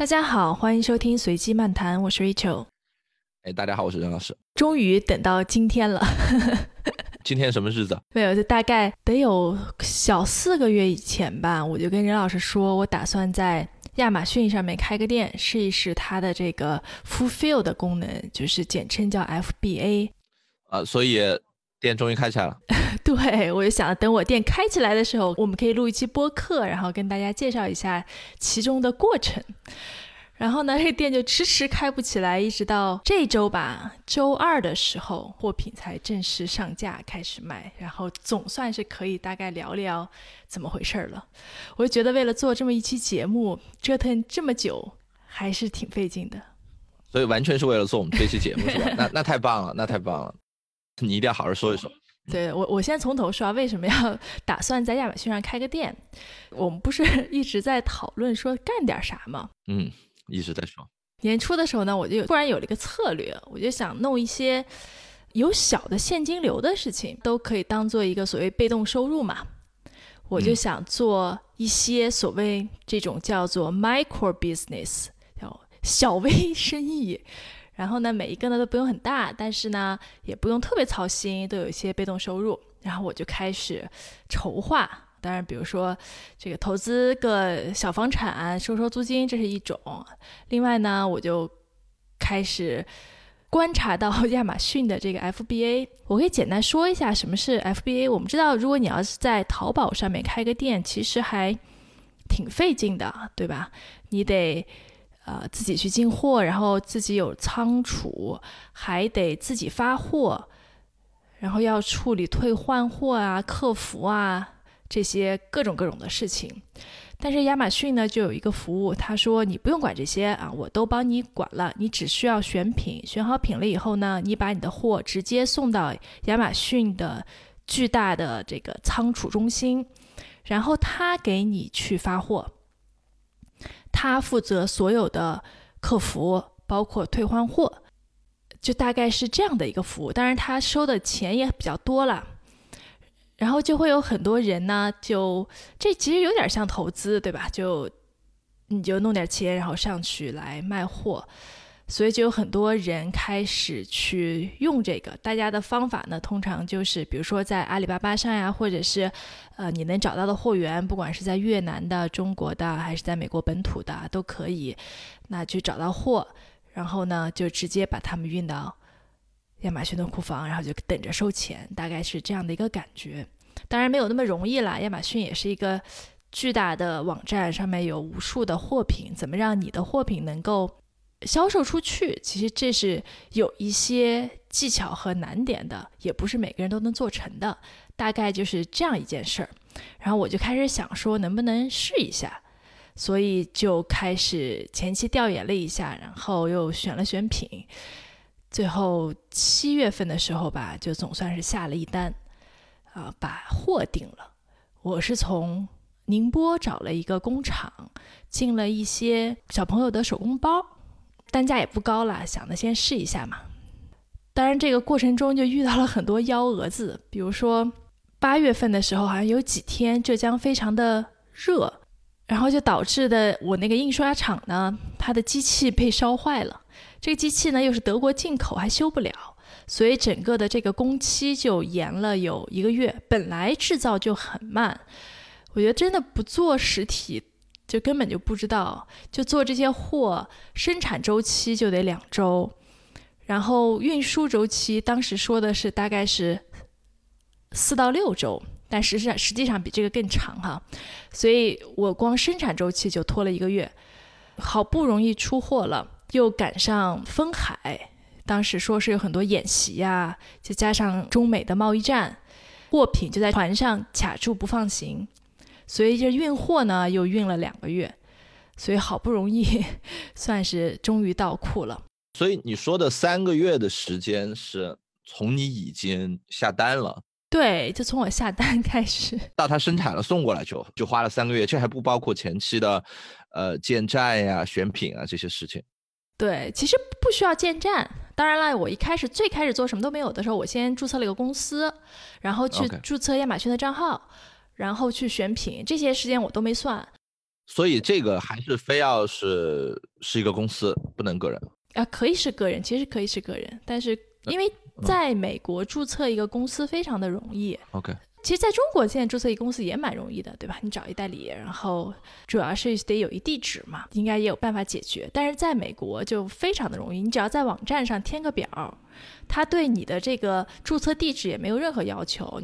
大家好，欢迎收听随机漫谈，我是 Rachel。哎，大家好，我是任老师。终于等到今天了，今天什么日子？没有，就大概得有小四个月以前吧，我就跟任老师说，我打算在亚马逊上面开个店，试一试它的这个 Fulfill 的功能，就是简称叫 FBA。啊，所以店终于开起来了。对，我就想等我店开起来的时候，我们可以录一期播客，然后跟大家介绍一下其中的过程。然后呢，这个店就迟迟开不起来，一直到这周吧，周二的时候，货品才正式上架开始卖，然后总算是可以大概聊聊怎么回事了。我就觉得为了做这么一期节目，折腾这么久，还是挺费劲的。所以完全是为了做我们这期节目，是吧？那那太棒了，那太棒了，你一定要好好说一说。对我，我先从头说啊，为什么要 打算在亚马逊上开个店？我们不是 一直在讨论说干点啥吗？嗯。一直在说，年初的时候呢，我就突然有了一个策略，我就想弄一些有小的现金流的事情，都可以当做一个所谓被动收入嘛。我就想做一些所谓这种叫做 micro business，叫小微生意。然后呢，每一个呢都不用很大，但是呢也不用特别操心，都有一些被动收入。然后我就开始筹划。当然，比如说这个投资个小房产收收租金，这是一种。另外呢，我就开始观察到亚马逊的这个 FBA。我可以简单说一下什么是 FBA。我们知道，如果你要是在淘宝上面开个店，其实还挺费劲的，对吧？你得呃自己去进货，然后自己有仓储，还得自己发货，然后要处理退换货啊、客服啊。这些各种各种的事情，但是亚马逊呢就有一个服务，他说你不用管这些啊，我都帮你管了，你只需要选品，选好品了以后呢，你把你的货直接送到亚马逊的巨大的这个仓储中心，然后他给你去发货，他负责所有的客服，包括退换货，就大概是这样的一个服务，当然他收的钱也比较多了。然后就会有很多人呢，就这其实有点像投资，对吧？就你就弄点钱，然后上去来卖货，所以就有很多人开始去用这个。大家的方法呢，通常就是比如说在阿里巴巴上呀，或者是呃你能找到的货源，不管是在越南的、中国的，还是在美国本土的，都可以。那去找到货，然后呢，就直接把它们运到。亚马逊的库房，然后就等着收钱，大概是这样的一个感觉。当然没有那么容易啦，亚马逊也是一个巨大的网站，上面有无数的货品，怎么让你的货品能够销售出去？其实这是有一些技巧和难点的，也不是每个人都能做成的。大概就是这样一件事儿。然后我就开始想说，能不能试一下？所以就开始前期调研了一下，然后又选了选品。最后七月份的时候吧，就总算是下了一单，啊，把货定了。我是从宁波找了一个工厂，进了一些小朋友的手工包，单价也不高了，想着先试一下嘛。当然，这个过程中就遇到了很多幺蛾子，比如说八月份的时候，好像有几天浙江非常的热，然后就导致的我那个印刷厂呢，它的机器被烧坏了。这个机器呢又是德国进口，还修不了，所以整个的这个工期就延了有一个月。本来制造就很慢，我觉得真的不做实体，就根本就不知道，就做这些货，生产周期就得两周，然后运输周期当时说的是大概是四到六周，但实际上实际上比这个更长哈，所以我光生产周期就拖了一个月，好不容易出货了。又赶上封海，当时说是有很多演习呀，就加上中美的贸易战，货品就在船上卡住不放行，所以这运货呢又运了两个月，所以好不容易 算是终于到库了。所以你说的三个月的时间是从你已经下单了？对，就从我下单开始 到他生产了送过来就就花了三个月，这还不包括前期的呃建站呀、选品啊这些事情。对，其实不需要建站。当然了，我一开始最开始做什么都没有的时候，我先注册了一个公司，然后去注册亚马逊的账号，然后去选品，这些时间我都没算。所以这个还是非要是是一个公司，不能个人啊，可以是个人，其实可以是个人，但是因为在美国注册一个公司非常的容易。OK。其实在中国现在注册一个公司也蛮容易的，对吧？你找一代理，然后主要是得有一地址嘛，应该也有办法解决。但是在美国就非常的容易，你只要在网站上填个表，他对你的这个注册地址也没有任何要求。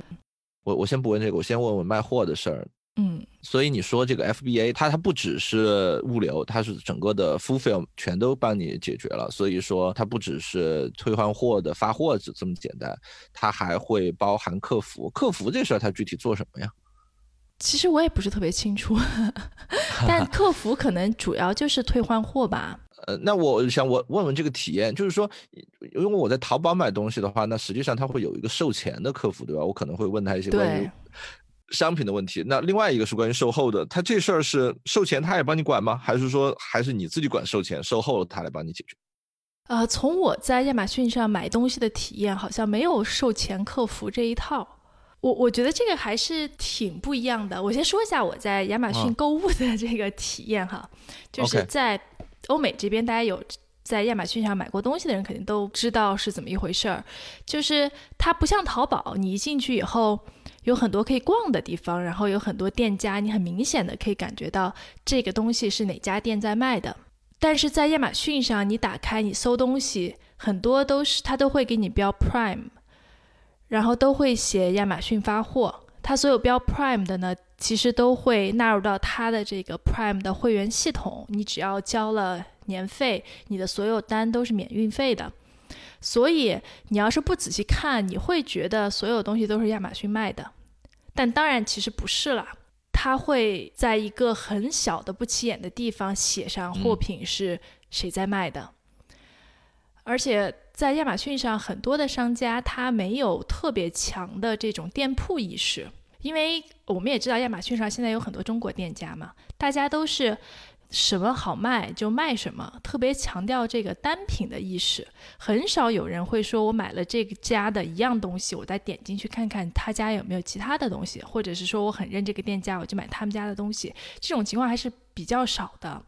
我我先不问这个，我先问问卖货的事儿。嗯，所以你说这个 FBA，它它不只是物流，它是整个的 fulfill 全都帮你解决了。所以说它不只是退换货的发货这这么简单，它还会包含客服。客服这事儿它具体做什么呀？其实我也不是特别清楚，但客服可能主要就是退换货吧。呃，那我想我问问这个体验，就是说，因为我在淘宝买东西的话，那实际上它会有一个售前的客服，对吧？我可能会问他一些关于。商品的问题，那另外一个是关于售后的，他这事儿是售前他也帮你管吗？还是说还是你自己管售前，售后他来帮你解决？呃，从我在亚马逊上买东西的体验，好像没有售前客服这一套。我我觉得这个还是挺不一样的。我先说一下我在亚马逊购物的这个体验哈，就是在欧美这边，大家有在亚马逊上买过东西的人，肯定都知道是怎么一回事儿。就是它不像淘宝，你一进去以后。有很多可以逛的地方，然后有很多店家，你很明显的可以感觉到这个东西是哪家店在卖的。但是在亚马逊上，你打开你搜东西，很多都是它都会给你标 Prime，然后都会写亚马逊发货。它所有标 Prime 的呢，其实都会纳入到它的这个 Prime 的会员系统。你只要交了年费，你的所有单都是免运费的。所以你要是不仔细看，你会觉得所有东西都是亚马逊卖的。但当然，其实不是啦。他会在一个很小的不起眼的地方写上货品是谁在卖的，而且在亚马逊上，很多的商家他没有特别强的这种店铺意识，因为我们也知道亚马逊上现在有很多中国店家嘛，大家都是。什么好卖就卖什么，特别强调这个单品的意识，很少有人会说我买了这个家的一样东西，我再点进去看看他家有没有其他的东西，或者是说我很认这个店家，我就买他们家的东西，这种情况还是比较少的。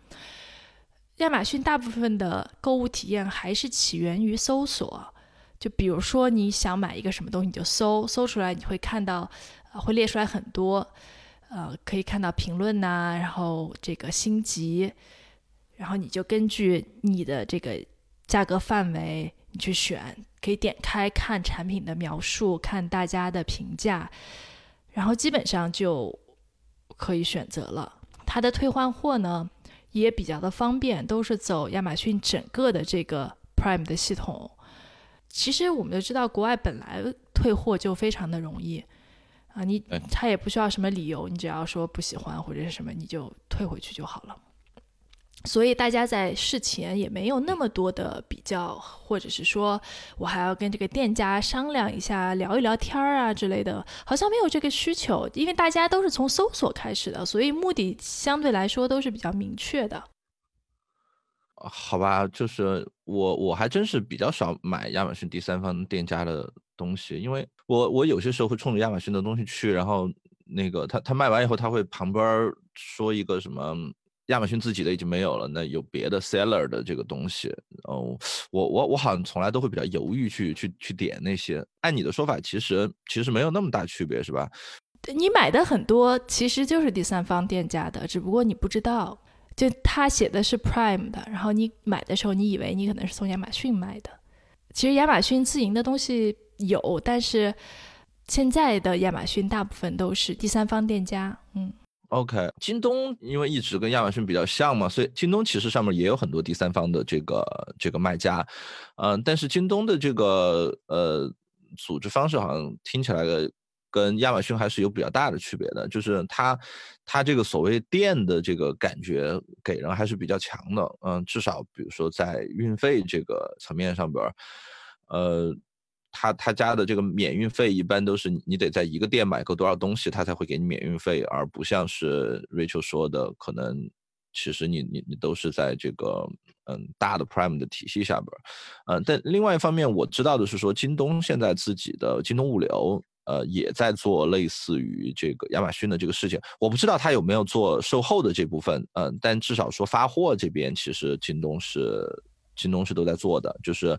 亚马逊大部分的购物体验还是起源于搜索，就比如说你想买一个什么东西，你就搜，搜出来你会看到，会列出来很多。呃，可以看到评论呐，然后这个星级，然后你就根据你的这个价格范围，你去选，可以点开看产品的描述，看大家的评价，然后基本上就可以选择了。它的退换货呢也比较的方便，都是走亚马逊整个的这个 Prime 的系统。其实我们都知道，国外本来退货就非常的容易。啊，你他也不需要什么理由，你只要说不喜欢或者是什么，你就退回去就好了。所以大家在事前也没有那么多的比较，或者是说我还要跟这个店家商量一下、聊一聊天儿啊之类的，好像没有这个需求，因为大家都是从搜索开始的，所以目的相对来说都是比较明确的。好吧，就是我我还真是比较少买亚马逊第三方店家的东西，因为我我有些时候会冲着亚马逊的东西去，然后那个他他卖完以后，他会旁边说一个什么亚马逊自己的已经没有了，那有别的 seller 的这个东西，哦，我我我好像从来都会比较犹豫去去去点那些。按你的说法，其实其实没有那么大区别，是吧？你买的很多其实就是第三方店家的，只不过你不知道。就他写的是 Prime 的，然后你买的时候，你以为你可能是从亚马逊买的，其实亚马逊自营的东西有，但是现在的亚马逊大部分都是第三方店家。嗯，OK，京东因为一直跟亚马逊比较像嘛，所以京东其实上面也有很多第三方的这个这个卖家，嗯，但是京东的这个呃组织方式好像听起来的。跟亚马逊还是有比较大的区别的，就是它，它这个所谓店的这个感觉给人还是比较强的，嗯，至少比如说在运费这个层面上边，呃，他他家的这个免运费一般都是你得在一个店买够多少东西，他才会给你免运费，而不像是 Rachel 说的，可能其实你你你都是在这个嗯大的 Prime 的体系下边，嗯，但另外一方面我知道的是说，京东现在自己的京东物流。呃，也在做类似于这个亚马逊的这个事情。我不知道他有没有做售后的这部分，嗯，但至少说发货这边，其实京东是。京东是都在做的，就是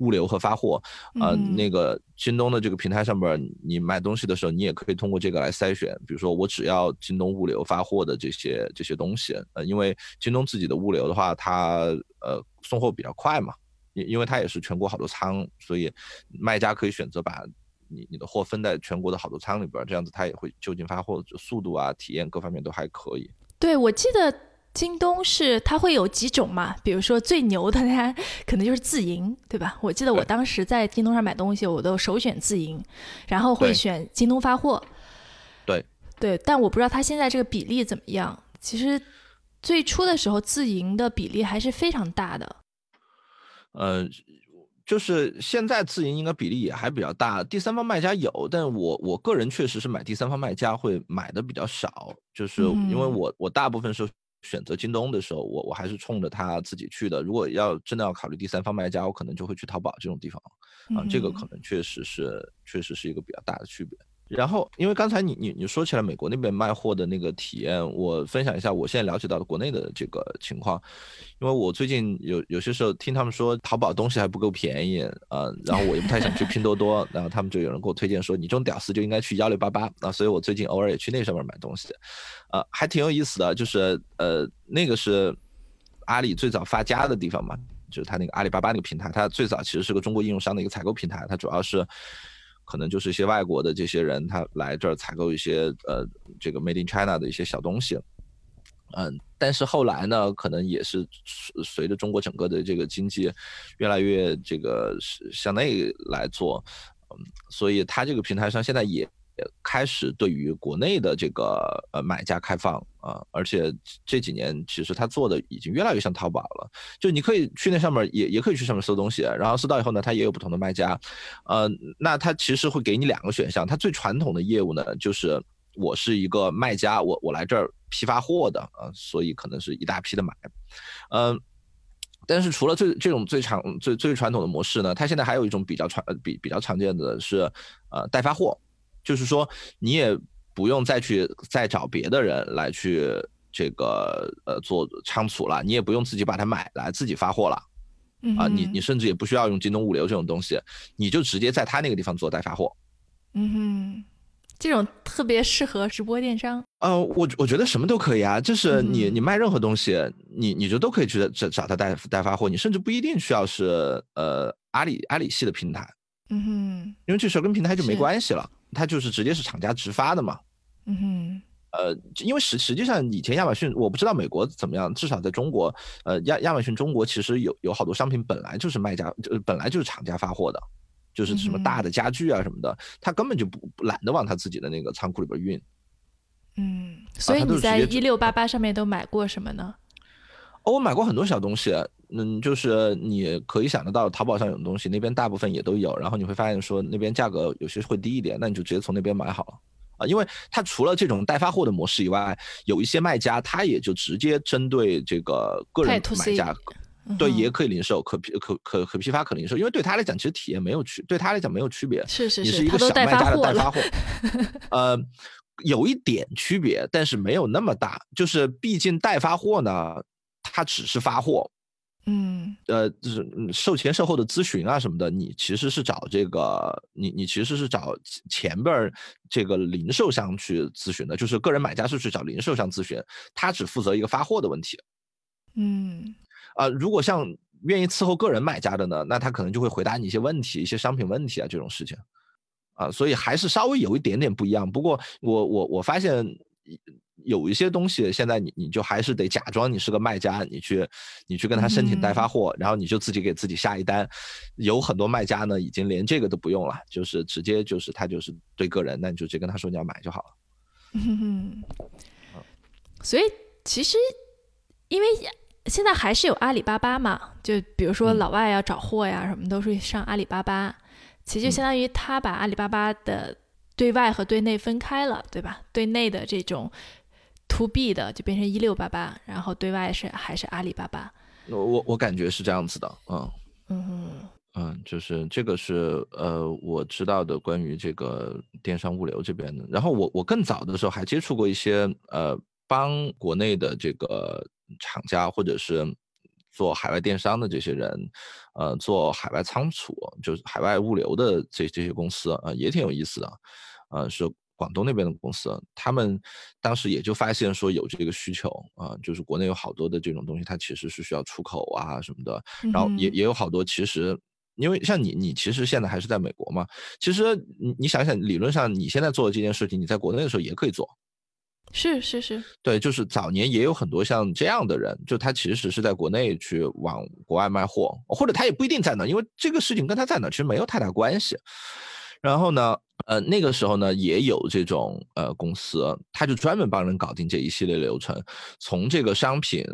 物流和发货。呃，那个京东的这个平台上边，你买东西的时候，你也可以通过这个来筛选。比如说，我只要京东物流发货的这些这些东西。呃，因为京东自己的物流的话，它呃送货比较快嘛，因因为它也是全国好多仓，所以卖家可以选择把你你的货分在全国的好多仓里边，这样子它也会就近发货，速度啊、体验各方面都还可以。对，我记得。京东是它会有几种嘛？比如说最牛的，它 可能就是自营，对吧？我记得我当时在京东上买东西，我都首选自营，然后会选京东发货。对对，但我不知道它现在这个比例怎么样。其实最初的时候，自营的比例还是非常大的。呃，就是现在自营应该比例也还比较大，第三方卖家有，但我我个人确实是买第三方卖家会买的比较少，就是因为我我大部分时候。选择京东的时候，我我还是冲着他自己去的。如果要真的要考虑第三方卖家，我可能就会去淘宝这种地方，啊，这个可能确实是确实是一个比较大的区别。然后，因为刚才你你你说起来美国那边卖货的那个体验，我分享一下我现在了解到的国内的这个情况。因为我最近有有些时候听他们说淘宝东西还不够便宜呃，然后我也不太想去拼多多，然后他们就有人给我推荐说你这种屌丝就应该去幺六八八啊，所以我最近偶尔也去那上面买东西，呃，还挺有意思的，就是呃那个是阿里最早发家的地方嘛，就是他那个阿里巴巴那个平台，它最早其实是个中国应用商的一个采购平台，它主要是。可能就是一些外国的这些人，他来这儿采购一些呃这个 Made in China 的一些小东西，嗯，但是后来呢，可能也是随着中国整个的这个经济越来越这个向内来做，嗯，所以他这个平台上现在也。也开始对于国内的这个呃买家开放啊，而且这几年其实他做的已经越来越像淘宝了。就你可以去那上面，也也可以去上面搜东西，然后搜到以后呢，他也有不同的卖家，呃，那他其实会给你两个选项。他最传统的业务呢，就是我是一个卖家，我我来这儿批发货的啊，所以可能是一大批的买，嗯，但是除了最这种最常最最传统的模式呢，它现在还有一种比较传比比较常见的是呃代发货。就是说，你也不用再去再找别的人来去这个呃做仓储了，你也不用自己把它买来自己发货了，啊，你你甚至也不需要用京东物流这种东西，你就直接在他那个地方做代发货。嗯哼，这种特别适合直播电商。呃，我我觉得什么都可以啊，就是你你卖任何东西，你你就都可以去找找他代代发货，你甚至不一定需要是呃阿里阿里系的平台。嗯哼，因为这事儿跟平台就没关系了。它就是直接是厂家直发的嘛，嗯哼，呃，因为实实际上以前亚马逊我不知道美国怎么样，至少在中国，呃亚亚马逊中国其实有有好多商品本来就是卖家，呃本来就是厂家发货的，就是什么大。的家具啊什么的，他根本就不懒得往他自己的那个仓库里边运，嗯，所以你在一六八八上面都买过什么呢？哦，我买过很多小东西。嗯，就是你可以想得到，淘宝上有的东西，那边大部分也都有。然后你会发现说，那边价格有些会低一点，那你就直接从那边买好了啊。因为它除了这种代发货的模式以外，有一些卖家他也就直接针对这个个人买家，对，也可以零售，可批可可可批发可零售。因为对他来讲，其实体验没有区，对他来讲没有区别。是是是，你是一个小卖家的代发货。呃，有一点区别，但是没有那么大。就是毕竟代发货呢，它只是发货。嗯，呃，就是售前售后的咨询啊什么的，你其实是找这个，你你其实是找前边儿这个零售商去咨询的，就是个人买家是去找零售商咨询，他只负责一个发货的问题。嗯，啊，如果像愿意伺候个人买家的呢，那他可能就会回答你一些问题，一些商品问题啊这种事情，啊，所以还是稍微有一点点不一样。不过我我我发现。有一些东西，现在你你就还是得假装你是个卖家，你去你去跟他申请代发货，然后你就自己给自己下一单。有很多卖家呢，已经连这个都不用了，就是直接就是他就是对个人，那你就直接跟他说你要买就好了。嗯，所以其实因为现在还是有阿里巴巴嘛，就比如说老外要找货呀什么都是上阿里巴巴，其实就相当于他把阿里巴巴的对外和对内分开了，对吧？对内的这种。to B 的就变成一六八八，然后对外是还是阿里巴巴。我我感觉是这样子的，嗯嗯嗯，就是这个是呃我知道的关于这个电商物流这边的。然后我我更早的时候还接触过一些呃帮国内的这个厂家或者是做海外电商的这些人，呃做海外仓储就是海外物流的这这些公司啊也挺有意思的，呃是广东那边的公司，他们当时也就发现说有这个需求啊，就是国内有好多的这种东西它其实是需要出口啊什么的，然后也也有好多其实。因为像你，你其实现在还是在美国嘛。其实你你想想，理论上你现在做的这件事情，你在国内的时候也可以做。是是是，对，就是早年也有很多像这样的人，就他其实是在国内去往国外卖货，或者他也不一定在那，因为这个事情跟他在哪其实没有太大关系。然后呢？呃，那个时候呢，也有这种呃公司，他就专门帮人搞定这一系列流程，从这个商品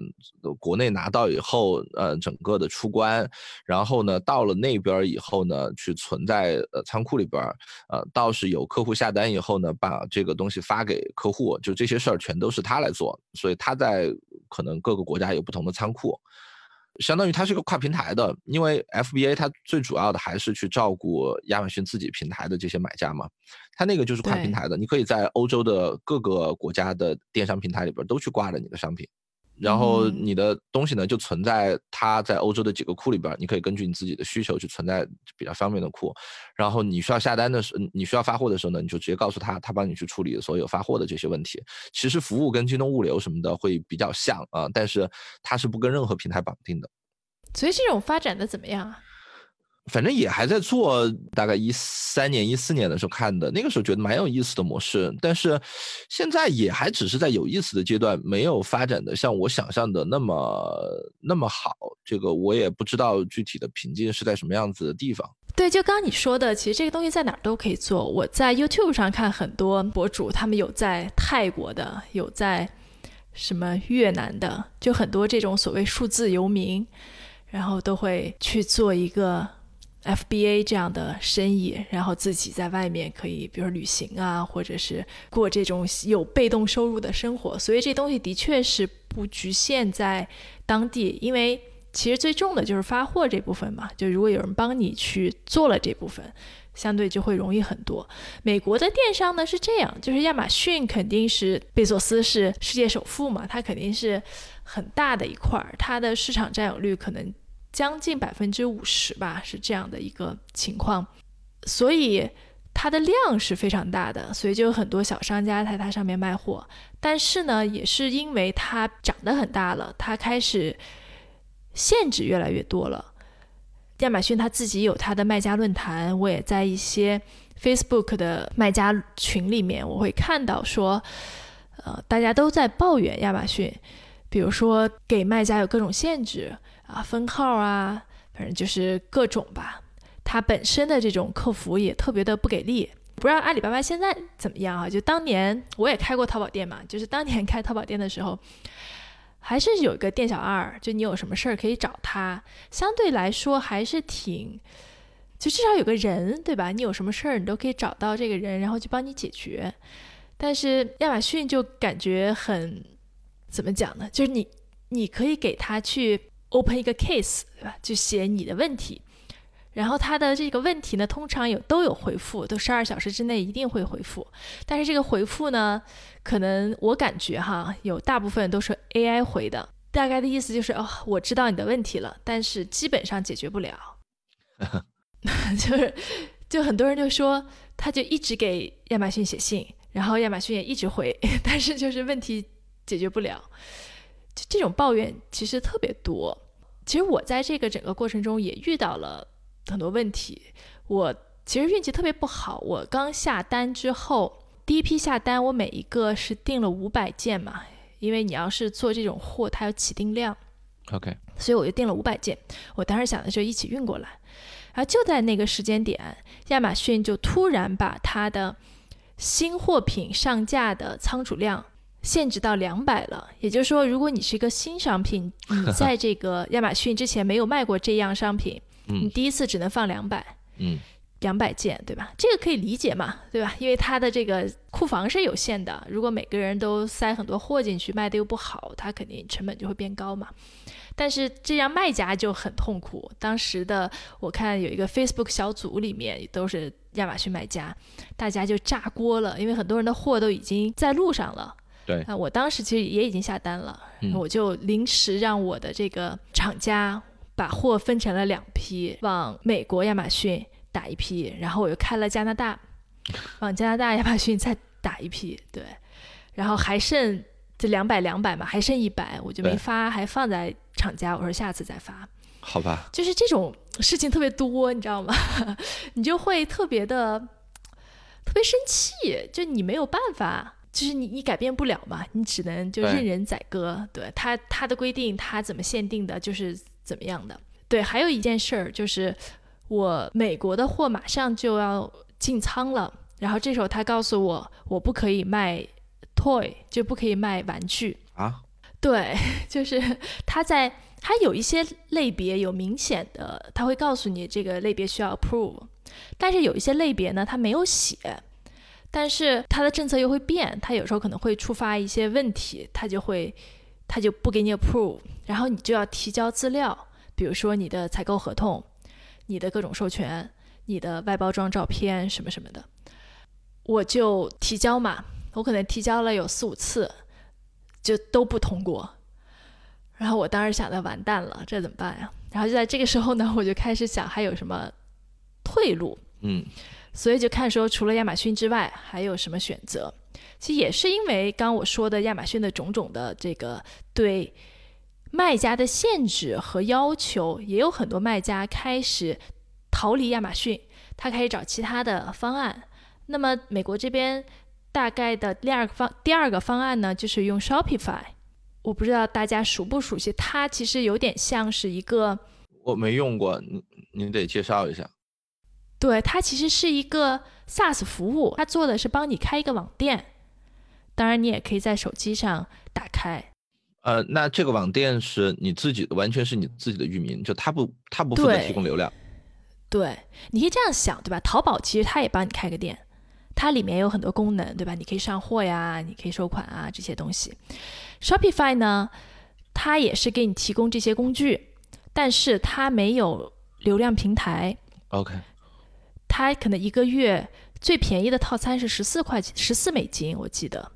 国内拿到以后，呃，整个的出关，然后呢，到了那边以后呢，去存在呃仓库里边，呃，到是有客户下单以后呢，把这个东西发给客户，就这些事儿全都是他来做，所以他在可能各个国家有不同的仓库。相当于它是个跨平台的，因为 FBA 它最主要的还是去照顾亚马逊自己平台的这些买家嘛，它那个就是跨平台的，你可以在欧洲的各个国家的电商平台里边都去挂着你的商品。然后你的东西呢，就存在它在欧洲的几个库里边，你可以根据你自己的需求去存在比较方便的库。然后你需要下单的时候，你需要发货的时候呢，你就直接告诉他，他帮你去处理所有发货的这些问题。其实服务跟京东物流什么的会比较像啊，但是它是不跟任何平台绑定的。所以这种发展的怎么样啊？反正也还在做，大概一三年、一四年的时候看的，那个时候觉得蛮有意思的模式，但是现在也还只是在有意思的阶段，没有发展的像我想象的那么那么好。这个我也不知道具体的瓶颈是在什么样子的地方。对，就刚刚你说的，其实这个东西在哪儿都可以做。我在 YouTube 上看很多博主，他们有在泰国的，有在什么越南的，就很多这种所谓数字游民，然后都会去做一个。FBA 这样的生意，然后自己在外面可以，比如旅行啊，或者是过这种有被动收入的生活。所以这东西的确是不局限在当地，因为其实最重的就是发货这部分嘛。就如果有人帮你去做了这部分，相对就会容易很多。美国的电商呢是这样，就是亚马逊肯定是贝佐斯是世界首富嘛，他肯定是很大的一块儿，它的市场占有率可能。将近百分之五十吧，是这样的一个情况，所以它的量是非常大的，所以就有很多小商家在它上面卖货。但是呢，也是因为它长得很大了，它开始限制越来越多了。亚马逊它自己有它的卖家论坛，我也在一些 Facebook 的卖家群里面，我会看到说，呃，大家都在抱怨亚马逊，比如说给卖家有各种限制。啊，分号啊，反正就是各种吧。它本身的这种客服也特别的不给力。不知道阿里巴巴现在怎么样啊？就当年我也开过淘宝店嘛，就是当年开淘宝店的时候，还是有一个店小二，就你有什么事儿可以找他，相对来说还是挺，就至少有个人，对吧？你有什么事儿，你都可以找到这个人，然后去帮你解决。但是亚马逊就感觉很，怎么讲呢？就是你你可以给他去。Open 一个 case，对吧？就写你的问题，然后他的这个问题呢，通常有都有回复，都十二小时之内一定会回复。但是这个回复呢，可能我感觉哈，有大部分都是 AI 回的，大概的意思就是哦，我知道你的问题了，但是基本上解决不了。就是，就很多人就说，他就一直给亚马逊写信，然后亚马逊也一直回，但是就是问题解决不了。就这种抱怨其实特别多。其实我在这个整个过程中也遇到了很多问题。我其实运气特别不好。我刚下单之后，第一批下单，我每一个是订了五百件嘛，因为你要是做这种货，它有起订量。OK。所以我就订了五百件。我当时想的就一起运过来。然后就在那个时间点，亚马逊就突然把它的新货品上架的仓储量。限制到两百了，也就是说，如果你是一个新商品，你在这个 亚马逊之前没有卖过这样商品，你第一次只能放两百，嗯，两百件，对吧？这个可以理解嘛，对吧？因为它的这个库房是有限的，如果每个人都塞很多货进去，卖的又不好，它肯定成本就会变高嘛。但是这样卖家就很痛苦。当时的我看有一个 Facebook 小组里面都是亚马逊卖家，大家就炸锅了，因为很多人的货都已经在路上了。对啊，我当时其实也已经下单了，我就临时让我的这个厂家把货分成了两批，往美国亚马逊打一批，然后我又开了加拿大，往加拿大亚马逊再打一批，对，然后还剩这两百两百嘛，还剩一百，我就没发，还放在厂家，我说下次再发。好吧，就是这种事情特别多，你知道吗？你就会特别的特别生气，就你没有办法。就是你，你改变不了嘛，你只能就任人宰割。对他，他的规定，他怎么限定的，就是怎么样的。对，还有一件事儿，就是我美国的货马上就要进仓了，然后这时候他告诉我，我不可以卖 toy，就不可以卖玩具啊。对，就是他在他有一些类别有明显的，他会告诉你这个类别需要 approve，但是有一些类别呢，他没有写。但是他的政策又会变，他有时候可能会触发一些问题，他就会，他就不给你 approve，然后你就要提交资料，比如说你的采购合同、你的各种授权、你的外包装照片什么什么的，我就提交嘛，我可能提交了有四五次，就都不通过，然后我当时想的完蛋了，这怎么办呀？然后就在这个时候呢，我就开始想还有什么退路，嗯。所以就看说，除了亚马逊之外，还有什么选择？其实也是因为刚我说的亚马逊的种种的这个对卖家的限制和要求，也有很多卖家开始逃离亚马逊，他开始找其他的方案。那么美国这边大概的第二个方第二个方案呢，就是用 Shopify。我不知道大家熟不熟悉，它其实有点像是一个，我没用过，你你得介绍一下。对，它其实是一个 SaaS 服务，它做的是帮你开一个网店，当然你也可以在手机上打开。呃，那这个网店是你自己的，完全是你自己的域名，就它不，它不负责提供流量。对，你可以这样想，对吧？淘宝其实它也帮你开个店，它里面有很多功能，对吧？你可以上货呀，你可以收款啊，这些东西。Shopify 呢，它也是给你提供这些工具，但是它没有流量平台。OK。它可能一个月最便宜的套餐是十四块钱，十四美金，我记得。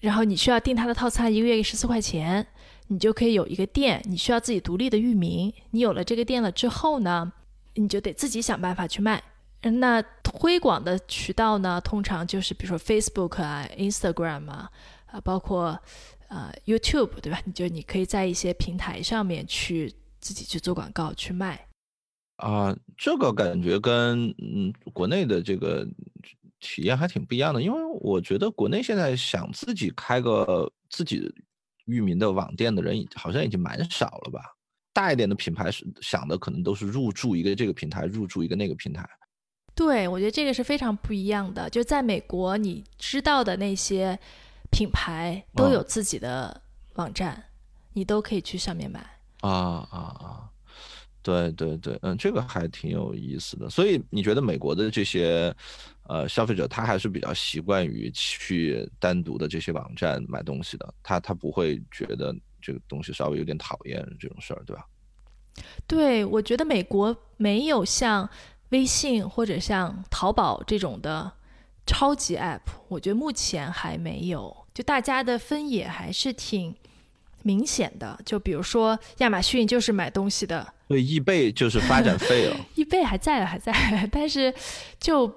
然后你需要订它的套餐，一个月十四块钱，你就可以有一个店。你需要自己独立的域名。你有了这个店了之后呢，你就得自己想办法去卖。那推广的渠道呢，通常就是比如说 Facebook 啊、Instagram 啊，啊，包括呃 YouTube，对吧？你就你可以在一些平台上面去自己去做广告去卖。啊，这个感觉跟嗯国内的这个体验还挺不一样的，因为我觉得国内现在想自己开个自己域名的网店的人，好像已经蛮少了吧。大一点的品牌是想的可能都是入驻一个这个平台，入驻一个那个平台。对，我觉得这个是非常不一样的。就在美国，你知道的那些品牌都有自己的网站，你都可以去上面买。啊啊啊！对对对，嗯，这个还挺有意思的。所以你觉得美国的这些，呃，消费者他还是比较习惯于去单独的这些网站买东西的，他他不会觉得这个东西稍微有点讨厌这种事儿，对吧？对，我觉得美国没有像微信或者像淘宝这种的超级 app，我觉得目前还没有，就大家的分野还是挺。明显的，就比如说亚马逊就是买东西的，对，易贝就是发展废了，易贝还在还在，但是就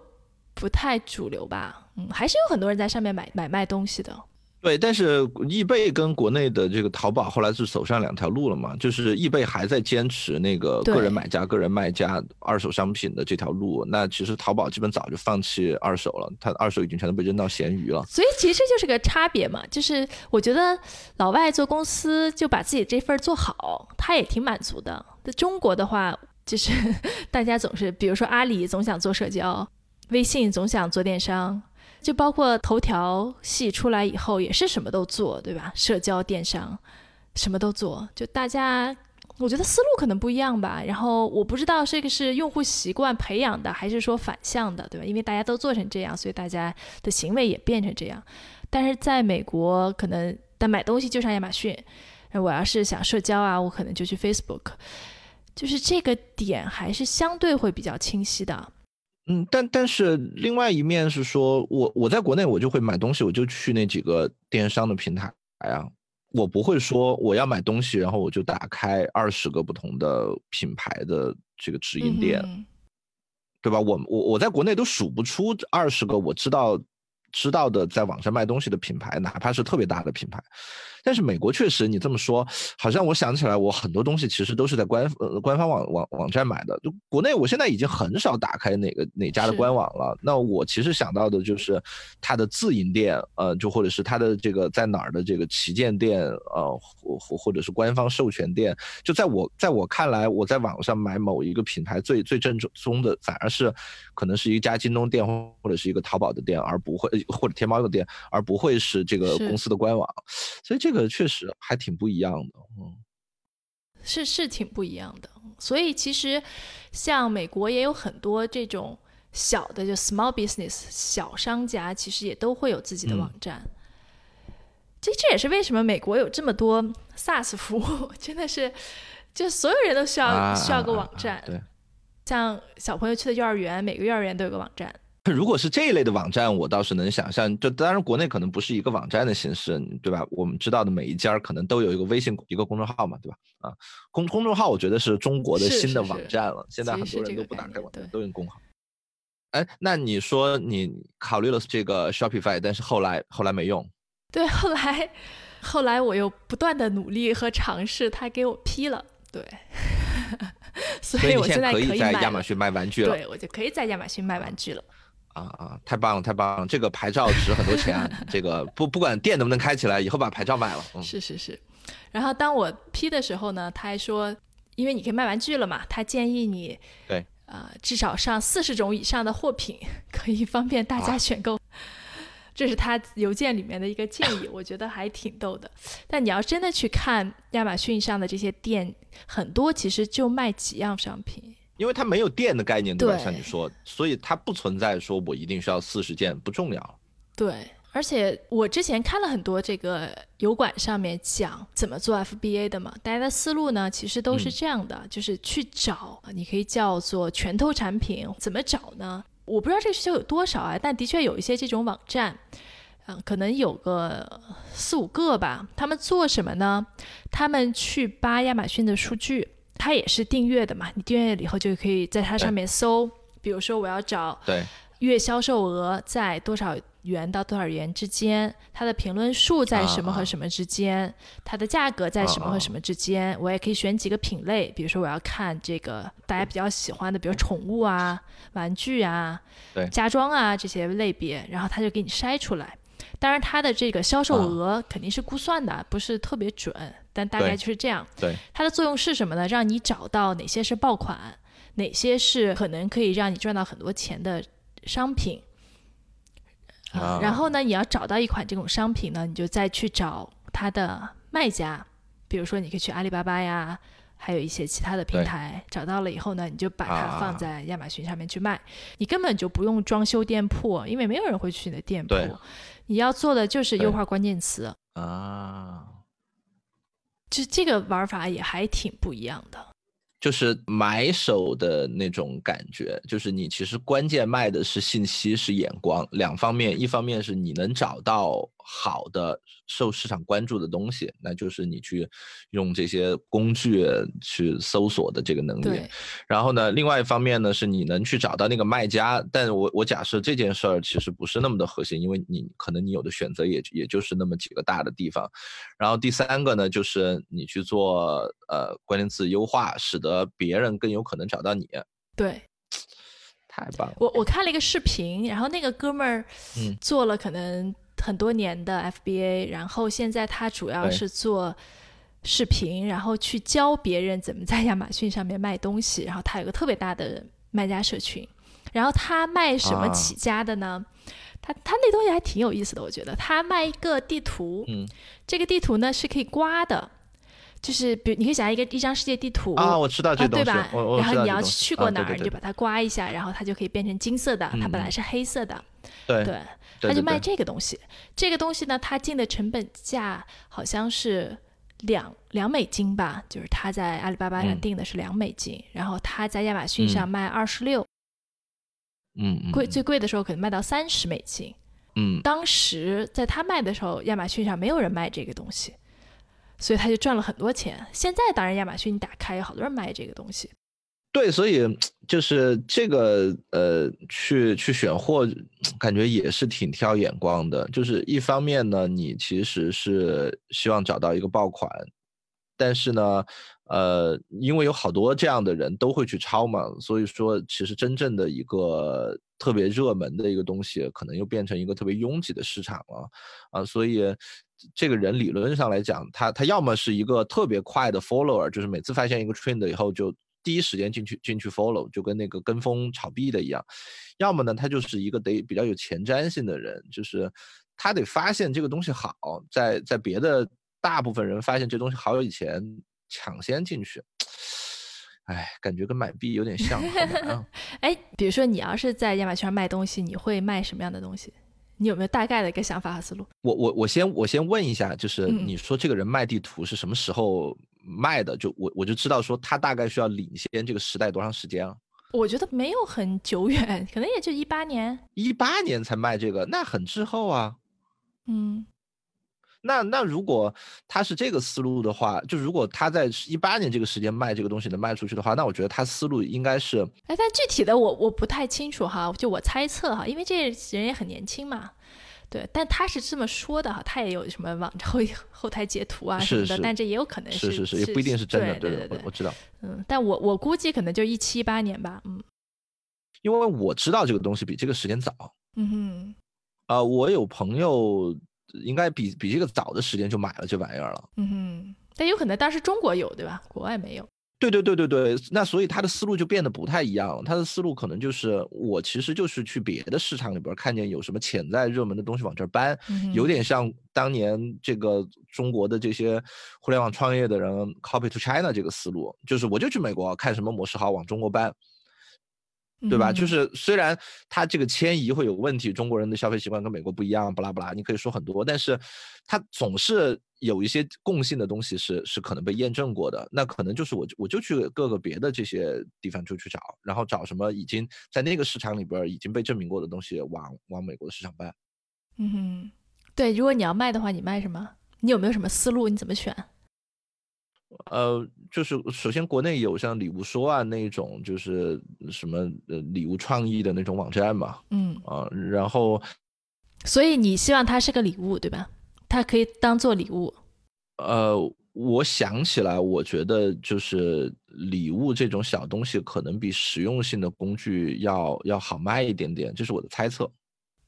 不太主流吧，嗯，还是有很多人在上面买买卖东西的。对，但是易贝跟国内的这个淘宝后来是走上两条路了嘛？就是易贝还在坚持那个个人买家、个人卖家、二手商品的这条路。那其实淘宝基本早就放弃二手了，它二手已经全都被扔到闲鱼了。所以其实就是个差别嘛，就是我觉得老外做公司就把自己这份做好，他也挺满足的。在中国的话，就是 大家总是，比如说阿里总想做社交，微信总想做电商。就包括头条系出来以后，也是什么都做，对吧？社交电商，什么都做。就大家，我觉得思路可能不一样吧。然后我不知道这个是用户习惯培养的，还是说反向的，对吧？因为大家都做成这样，所以大家的行为也变成这样。但是在美国，可能但买东西就上亚马逊，我要是想社交啊，我可能就去 Facebook，就是这个点还是相对会比较清晰的。嗯，但但是另外一面是说，我我在国内我就会买东西，我就去那几个电商的平台啊，我不会说我要买东西，然后我就打开二十个不同的品牌的这个直营店，对吧？我我我在国内都数不出二十个我知道知道的在网上卖东西的品牌，哪怕是特别大的品牌。但是美国确实，你这么说，好像我想起来，我很多东西其实都是在官呃官方网网网站买的。就国内，我现在已经很少打开哪个哪家的官网了。那我其实想到的就是它的自营店，呃，就或者是它的这个在哪儿的这个旗舰店，呃，或或或者是官方授权店。就在我在我看来，我在网上买某一个品牌最最正宗的，反而是可能是一家京东店或者是一个淘宝的店，而不会或者天猫的店，而不会是这个公司的官网。所以这个。呃，确实还挺不一样的，嗯，是是挺不一样的。所以其实像美国也有很多这种小的就 small business 小商家，其实也都会有自己的网站。这这也是为什么美国有这么多 SaaS 服务，真的是就所有人都需要需要个网站。对，像小朋友去的幼儿园，每个幼儿园都有个网站。如果是这一类的网站，我倒是能想象。就当然，国内可能不是一个网站的形式，对吧？我们知道的每一家可能都有一个微信一个公众号嘛，对吧？啊，公公众号我觉得是中国的新的网站了。现在很多人都不打开网站，都用公号。哎，那你说你考虑了这个 Shopify，但是后来后来没用。对，后来后来我又不断的努力和尝试，他给我批了。对，所以我现在可以在亚马逊卖玩具了。对，我就可以在亚马逊卖玩具了。啊啊，太棒了，太棒了！这个牌照值很多钱，这个不不管店能不能开起来，以后把牌照卖了。是是是，然后当我批的时候呢，他还说，因为你可以卖玩具了嘛，他建议你对啊，至少上四十种以上的货品，可以方便大家选购。这是他邮件里面的一个建议，我觉得还挺逗的。但你要真的去看亚马逊上的这些店，很多其实就卖几样商品。因为它没有电的概念，对吧？像你说，所以它不存在说我一定需要四十件，不重要。对，而且我之前看了很多这个油管上面讲怎么做 FBA 的嘛，大家的思路呢其实都是这样的，就是去找，你可以叫做拳头产品，怎么找呢？我不知道这个需求有多少啊，但的确有一些这种网站，嗯，可能有个四五个吧。他们做什么呢？他们去扒亚马逊的数据。它也是订阅的嘛，你订阅了以后就可以在它上面搜，比如说我要找月销售额在多少元到多少元之间，它的评论数在什么和什么之间，它的价格在什么和什么之间，我也可以选几个品类，比如说我要看这个大家比较喜欢的，比如宠物啊、玩具啊、家装啊这些类别，然后它就给你筛出来。当然，它的这个销售额肯定是估算的，不是特别准，但大概就是这样。对，它的作用是什么呢？让你找到哪些是爆款，哪些是可能可以让你赚到很多钱的商品。啊，然后呢，你要找到一款这种商品呢，你就再去找它的卖家，比如说你可以去阿里巴巴呀，还有一些其他的平台。找到了以后呢，你就把它放在亚马逊上面去卖，你根本就不用装修店铺，因为没有人会去你的店铺。你要做的就是优化关键词啊，就这个玩法也还挺不一样的，就是买手的那种感觉，就是你其实关键卖的是信息，是眼光两方面，一方面是你能找到好的。受市场关注的东西，那就是你去用这些工具去搜索的这个能力。然后呢，另外一方面呢，是你能去找到那个卖家。但我我假设这件事儿其实不是那么的核心，因为你可能你有的选择也也就是那么几个大的地方。然后第三个呢，就是你去做呃关键词优化，使得别人更有可能找到你。对，太棒了。我我看了一个视频，然后那个哥们儿嗯做了可能。很多年的 FBA，然后现在他主要是做视频，然后去教别人怎么在亚马逊上面卖东西。然后他有个特别大的卖家社群。然后他卖什么起家的呢？他他那东西还挺有意思的，我觉得他卖一个地图，嗯，这个地图呢是可以刮的，就是比如你可以想象一个一张世界地图啊，我知道这东西，对吧？然后你要去过哪儿，你就把它刮一下，然后它就可以变成金色的，它本来是黑色的，对对。他就卖这个东西，这个东西呢，他进的成本价好像是两两美金吧，就是他在阿里巴巴上嗯。定的是两美金，然后他在亚马逊上嗯卖二十六，嗯嗯，贵最贵的时候可能卖到三十美金。嗯。当时在他卖的时候，亚马逊上没有人卖这个东西，所以他就赚了很多钱。现在当然亚马逊你打开有好多人卖这个东西，对，所以就是这个呃，去去选货，感觉也是挺挑眼光的。就是一方面呢，你其实是希望找到一个爆款，但是呢，呃，因为有好多这样的人都会去抄嘛，所以说其实真正的一个特别热门的一个东西，可能又变成一个特别拥挤的市场了，啊，所以这个人理论上来讲，他他要么是一个特别快的 follower，就是每次发现一个 trend 以后就第一时间进去进去 follow，就跟那个跟风炒币的一样；要么呢，他就是一个得比较有前瞻性的人，就是他得发现这个东西好，在在别的大部分人发现这东西好以前抢先进去。哎，感觉跟买币有点像，啊！哎，比如说你要是在亚马逊上卖东西，你会卖什么样的东西？你有没有大概的一个想法和思路？我我我先我先问一下，就是嗯你说这个人卖地图是什么时候卖的？就我我就知道说他大概需要领先这个时代多长时间啊？我觉得没有很久远，可能也就一八年。一八年才卖这个，那很滞后啊。嗯，那那如果他是这个思路的话，就如果他在一八年这个时间卖这个东西能卖出去的话，那我觉得他思路应该是哎，但具体的我我不太清楚哈，就我猜测哈，因为这人也很年轻嘛。对，但他是这么说的哈，他也有什么网 后后台截图啊什么的，是是但这也有可能是是是，也不一定是真的。对对对我知道，嗯，但我我估计可能就一七一八年吧，嗯因为我知道这个东西比这个时间早。嗯哼，啊、我有朋友应该比比这个早的时间就买了这玩意儿了。嗯哼，但有可能当时中国有对吧？国外没有。对对对对对，那所以他的思路就变得不太一样了。他的思路可能就是，我其实就是去别的市场里边看见有什么潜在热门的东西往这儿搬，嗯有点像当年这个中国的这些互联网创业的人 copy to China 这个思路，就是我就去美国看什么模式好往中国搬，对吧？就嗯是虽然它这个迁移会有问题，中国人的消费习惯跟美国不一样，巴拉巴拉，你可以说很多，但是它总是有一些共性的东西是是可能被验证过的。那可能就是我就我就去各个别的这些地方就去找，然后找什么已经在那个市场里边已经被证明过的东西，往往美国的市场搬。嗯哼，对，如果你要卖的话，你卖什么？你有没有什么思路？你怎么选？呃，就是首先国内有像礼物说啊那种，就是什么呃礼物创意的那种网站嘛，嗯，啊、然后所以你希望它是个礼物，对吧？它可以当做礼物。呃，我想起来，我觉得就是礼物这种小东西，可能比实用性的工具要要好卖一点点，这是我的猜测。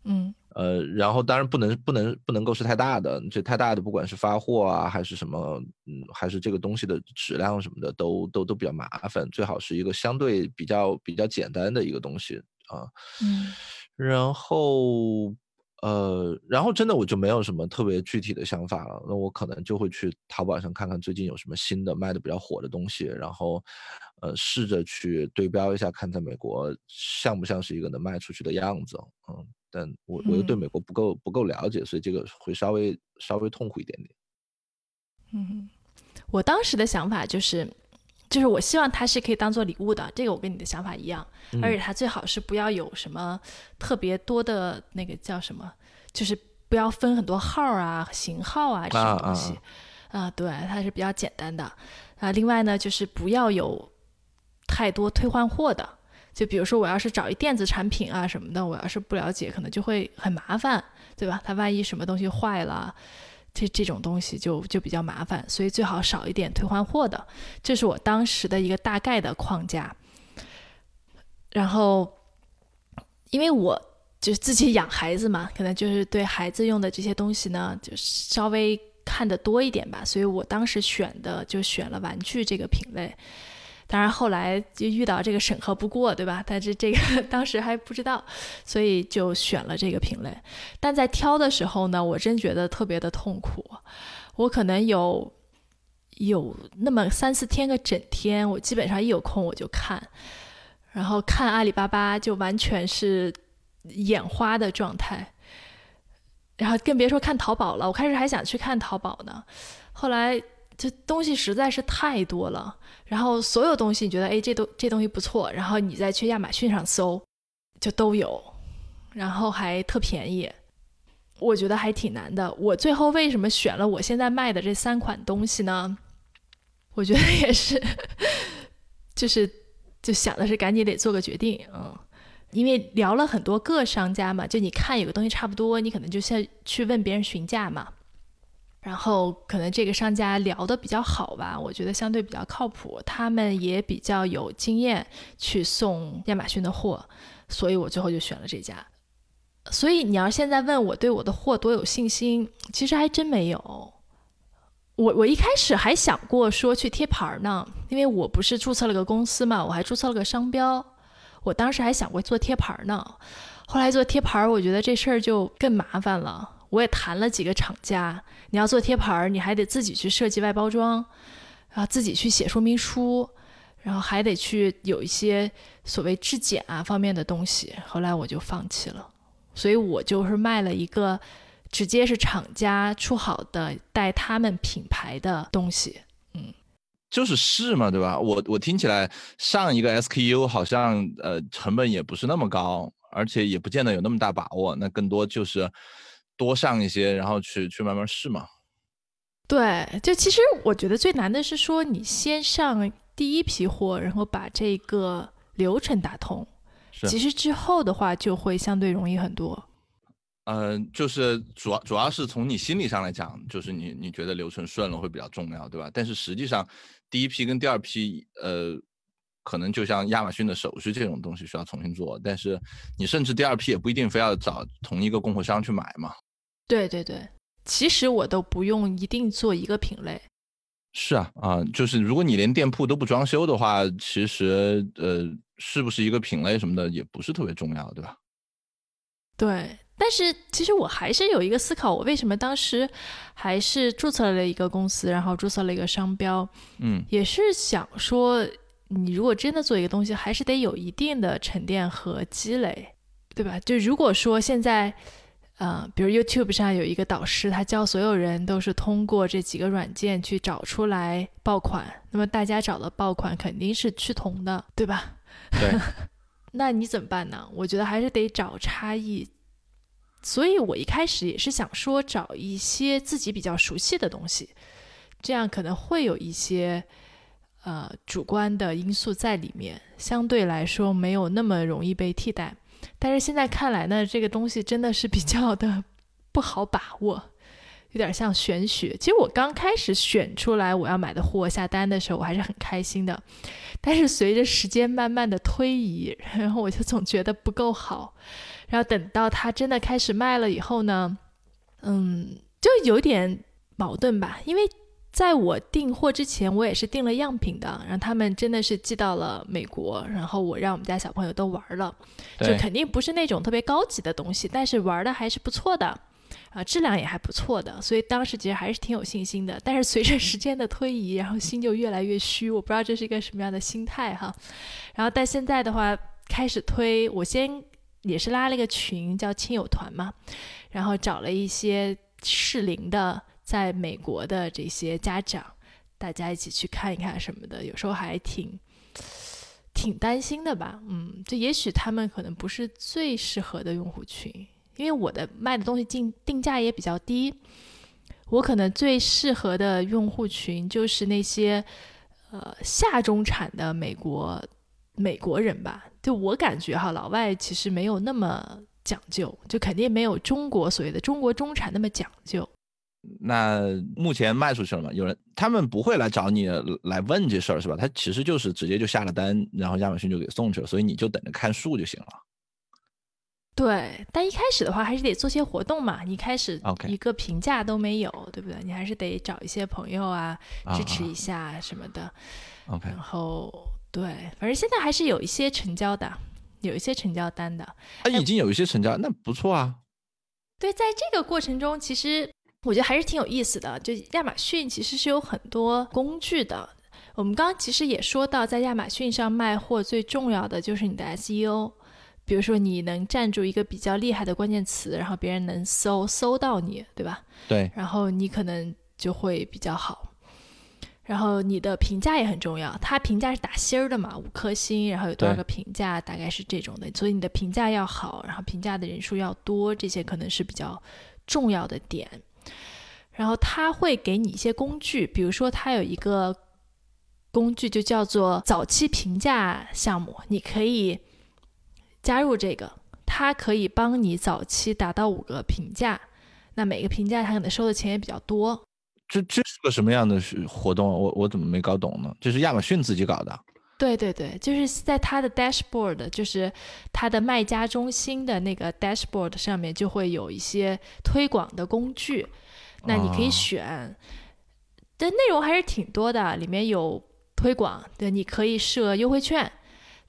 嗯呃，然后当然不能不能不能够是太大的，这太大的，不管是发货啊，还是什么，嗯，还是这个东西的质量什么的，都都都比较麻烦。最好是一个相对比较比较简单的一个东西啊。嗯然后呃，然后真的我就没有什么特别具体的想法了。那我可能就会去淘宝上看看最近有什么新的卖的比较火的东西，然后呃试着去对标一下，看在美国像不像是一个能卖出去的样子。嗯，但我我又对嗯美国不够不够了解，所以这个会稍微稍微痛苦一点点。嗯，我当时的想法就是，就是我希望它是可以当做礼物的，这个我跟你的想法一样，而且它最好是不要有什么特别多的那个叫什么，就是不要分很多号啊、型号啊这种东西。啊，对，它是比较简单的。啊，另外呢，就是不要有太多退换货的。就比如说，我要是找一电子产品啊什么的，我要是不了解，可能就会很麻烦，对吧？它万一什么东西坏了，这这种东西就就比较麻烦，所以最好少一点退换货的。这是我当时的一个大概的框架。然后，因为我就是自己养孩子嘛，可能就是对孩子用的这些东西呢，就稍微看得多一点吧，所以我当时选的就选了玩具这个品类。当然后来就遇到这个审核不过，对吧？但是这个 当时还不知道，所以就选了这个品类。但在挑的时候呢，我真觉得特别的痛苦。我可能有有那么三四天个整天，我基本上一有空我就看，然后看阿里巴巴就完全是眼花的状态。然后更别说看淘宝了，我开始还想去看淘宝呢，后来这东西实在是太多了。然后所有东西你觉得哎这东这东西不错，然后你再去亚马逊上搜，就都有，然后还特便宜。我觉得还挺难的。我最后为什么选了我现在卖的这三款东西呢？我觉得也是，就是就想的是赶紧得做个决定，嗯，因为聊了很多个商家嘛，就你看有个东西差不多，你可能就先去问别人询价嘛，然后可能这个商家聊的比较好吧，我觉得相对比较靠谱，他们也比较有经验去送亚马逊的货，所以我最后就选了这家。所以你要现在问我对我的货多有信心，其实还真没有。我我一开始还想过说去贴牌呢，因为我不是注册了个公司嘛，我还注册了个商标。我当时还想过做贴牌呢，后来做贴牌，我觉得这事儿就更麻烦了。我也谈了几个厂家，你要做贴牌，你还得自己去设计外包装，啊，自己去写说明书，然后还得去有一些所谓质检啊方面的东西。后来我就放弃了。所以我就是卖了一个，直接是厂家出好的带他们品牌的东西，嗯，就是试嘛，对吧？我我听起来上一个 SKU 好像呃成本也不是那么高，而且也不见得有那么大把握，那更多就是多上一些，然后去去慢慢试嘛。对，就其实我觉得最难的是说你先上第一批货，然后把这个流程打通。其实之后的话就会相对容易很多。嗯，就是主要主要是从你心理上来讲，就是你你觉得流程顺了会比较重要，对吧？但是实际上第一批跟第二批，呃，可能就像亚马逊的手续这种东西需要重新做，但是你甚至第二批也不一定非要找同一个供货商去买嘛。对对对，其实我都不用一定做一个品类。是啊啊，就是如果你连店铺都不装修的话，其实呃。是不是一个品类什么的也不是特别重要，对吧？对，但是其实我还是有一个思考，我为什么当时还是注册了一个公司，然后注册了一个商标，嗯，也是想说，你如果真的做一个东西，还是得有一定的沉淀和积累，对吧？就如果说现在。呃，比如 YouTube 上有一个导师，他教所有人都是通过这几个软件去找出来爆款，那么大家找的爆款肯定是趋同的，对吧？对。那你怎么办呢？我觉得还是得找差异。所以我一开始也是想说找一些自己比较熟悉的东西，这样可能会有一些呃主观的因素在里面，相对来说没有那么容易被替代。但是现在看来呢，这个东西真的是比较的不好把握，有点像玄学。其实我刚开始选出来我要买的货下单的时候，我还是很开心的。但是随着时间慢慢的推移，然后我就总觉得不够好。然后等到它真的开始卖了以后呢，嗯，就有点矛盾吧，因为。在我订货之前，我也是订了样品的，然后他们真的是寄到了美国，然后我让我们家小朋友都玩了，就肯定不是那种特别高级的东西，但是玩的还是不错的，啊，质量也还不错的，所以当时其实还是挺有信心的。但是随着时间的推移，然后心就越来越虚，我不知道这是一个什么样的心态哈。然后但现在的话，开始推，我先也是拉了一个群，叫亲友团嘛，然后找了一些适龄的。在美国的这些家长，大家一起去看一看什么的，有时候还挺挺担心的吧。嗯，这也许他们可能不是最适合的用户群，因为我的卖的东西定定价也比较低，我可能最适合的用户群就是那些呃下中产的美国美国人吧。就我感觉哈，老外其实没有那么讲究，就肯定没有中国所谓的中国中产那么讲究。那目前卖出去了吗？有人他们不会来找你来问这事儿是吧？他其实就是直接就下了单，然后亚马逊就给送去了，所以你就等着看数就行了。对，但一开始的话还是得做些活动嘛。你开始一个评价都没有，对不对？你还是得找一些朋友啊，支持一下什么的。OK。然后对，反正现在还是有一些成交的，有一些成交单的。他已经有一些成交，那不错啊。对，在这个过程中，其实。我觉得还是挺有意思的，就亚马逊其实是有很多工具的。我们刚刚其实也说到，在亚马逊上卖货最重要的就是你的 SEO，比如说你能站住一个比较厉害的关键词，然后别人能搜搜到你，对吧？对。然后你可能就会比较好。然后你的评价也很重要，它评价是打星儿的嘛，五颗星，然后有多少个评价，大概是这种的。所以你的评价要好，然后评价的人数要多，这些可能是比较重要的点。然后他会给你一些工具，比如说他有一个工具就叫做早期评价项目，你可以加入这个，它可以帮你早期达到五个评价。那每个评价他可能收的钱也比较多，这这是个什么样的活动啊？我我怎么没搞懂呢？这是亚马逊自己搞的。对对对，就是在它的 dashboard，就是它的卖家中心的那个 dashboard 上面就会有一些推广的工具，那你可以哦选，的内容还是挺多的，里面有推广，对，你可以设优惠券。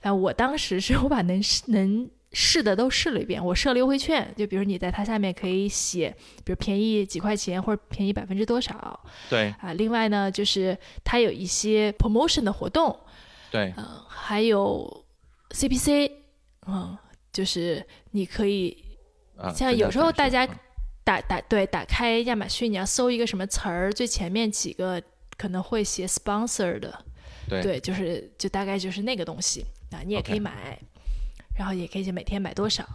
啊，我当时是 我把能试能试的都试了一遍，我设了优惠券，就比如你在它下面可以写，比如便宜几块钱或者便宜百分之多少对啊。另外呢，就是它有一些 promotion 的活动，对嗯，还有 CPC，嗯，就是你可以啊，像有时候大家嗯打打对打开亚马逊，你要搜一个什么词儿，最前面几个可能会写 sponsor 的，对对，就是就大概就是那个东西啊，你也可以买然后也可以写每天买多少。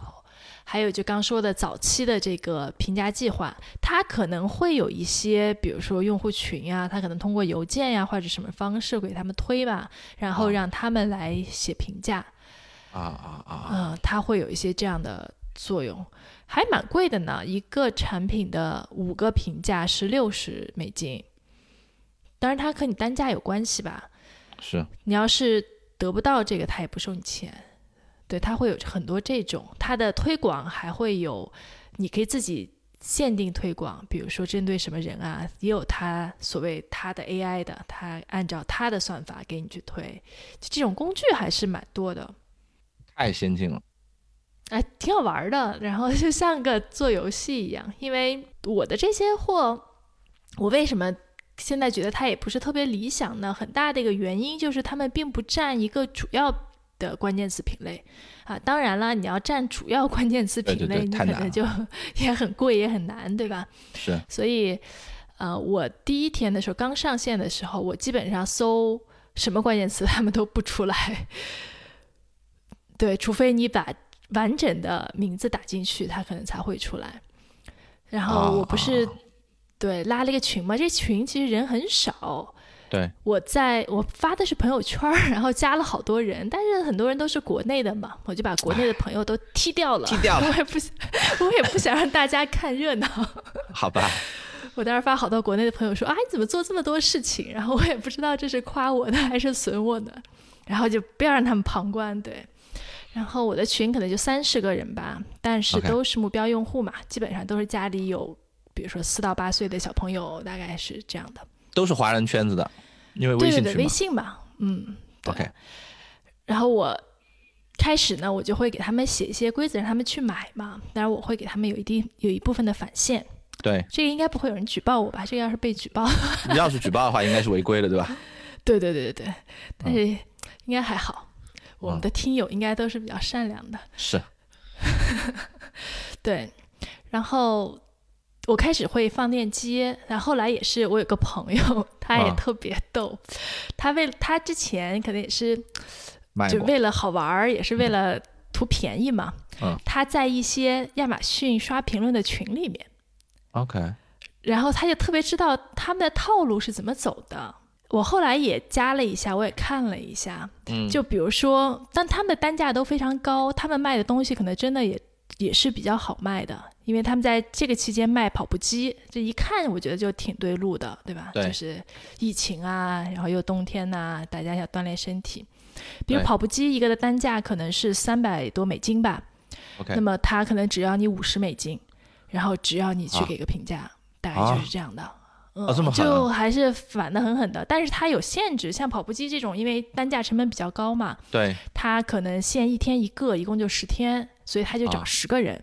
还有就刚说的早期的这个评价计划，它可能会有一些，比如说用户群啊，它可能通过邮件呀或者什么方式给他们推吧，然后啊让他们来写评价。啊啊啊！嗯，它会有一些这样的作用，还蛮贵的呢。一个产品的五个评价是六十美金，当然它和你单价有关系吧。是你要是得不到这个，他也不收你钱。对，它会有很多这种，它的推广还会有，你可以自己限定推广，比如说针对什么人啊，也有它所谓它的 AI 的，它按照它的算法给你去推，就这种工具还是蛮多的。太先进了。哎，挺好玩的，然后就像个做游戏一样。因为我的这些货，我为什么现在觉得它也不是特别理想呢？很大的一个原因就是它们并不占一个主要的关键词品类啊。当然了，你要占主要关键词品类，你可能就 也很贵，也很难，对吧？是所以，呃，我第一天的时候刚上线的时候，我基本上搜什么关键词，他们都不出来。对，除非你把完整的名字打进去，它可能才会出来。然后我不是、啊对拉了一个群嘛，这群其实人很少。对我在我发的是朋友圈，然后加了好多人，但是很多人都是国内的嘛，我就把国内的朋友都踢掉了。踢掉了 我也不想，我也不想让大家看热闹。好吧？我当时发好多国内的朋友说啊，你怎么做这么多事情？然后我也不知道这是夸我的还是损我的，然后就不要让他们旁观，对。然后我的群可能就三十个人吧，但是都是目标用户嘛基本上都是家里有，比如说四到八岁的小朋友，大概是这样的。都是华人圈子的，因为微对对对，微信群嘛。嗯，对 OK 然后我开始呢，我就会给他们写一些规则，让他们去买嘛。当然，我会给他们有一定有一部分的返现。对，这个应该不会有人举报我吧？这个要是被举报，你要是举报的话，应该是违规的，对吧？对对对对对，但嗯是应该还好，我们的听友应该都是比较善良的。是 对，然后我开始会放链接，然后后来也是我有个朋友，他也啊特别逗，他为他之前可能也是就。为了好玩儿，也是为了图便宜嘛。嗯他在一些亚马逊刷评论的群里面，OK，然后他就特别知道他们的套路是怎么走的。我后来也加了一下，我也看了一下，嗯，就比如说，但他们的单价都非常高，他们卖的东西可能真的也也是比较好卖的，因为他们在这个期间卖跑步机，这一看我觉得就挺对路的，对吧？对就是疫情啊，然后又冬天呐、大家要锻炼身体。比如跑步机一个的单价可能是三百多美金吧，OK，那么它可能只要你五十美金，然后只要你去啊给个评价，大概就是这样的。嗯，啊这么狠啊就还是反的狠狠的，但是它有限制，像跑步机这种，因为单价成本比较高嘛，对它可能限一天一个，一共就十天，所以他就找啊十个人，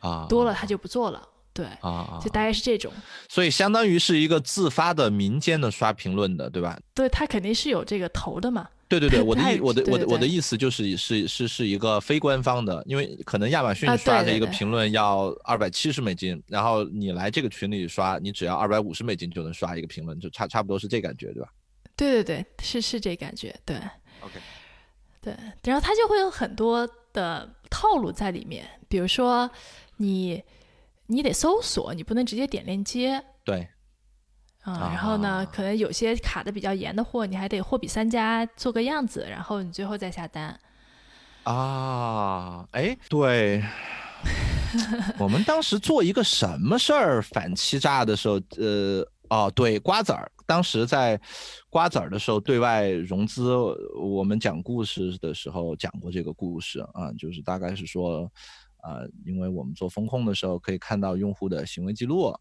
啊，多了他就不做了。对，啊啊，就大概是这种。所以相当于是一个自发的民间的刷评论的，对吧？对他肯定是有这个头的嘛。对对对，我的意我的我的我的意思就是是是是一个非官方的，因为可能亚马逊啊刷的一个评论要二百七十美金，然后你来这个群里刷，你只要二百五十美金就能刷一个评论，就差差不多是这感觉，对吧对对对，是是这感觉，对？OK，对，然后它就会有很多的套路在里面，比如说你你得搜索，你不能直接点链接。对，啊、然后呢，啊。可能有些卡的比较严的货，你还得货比三家做个样子，然后你最后再下单。啊，哎，对，我们当时做一个什么事儿反欺诈的时候，呃，哦，对，瓜子儿，当时在瓜子儿的时候对外融资，我们讲故事的时候讲过这个故事啊，就是大概是说，呃，因为我们做风控的时候可以看到用户的行为记录，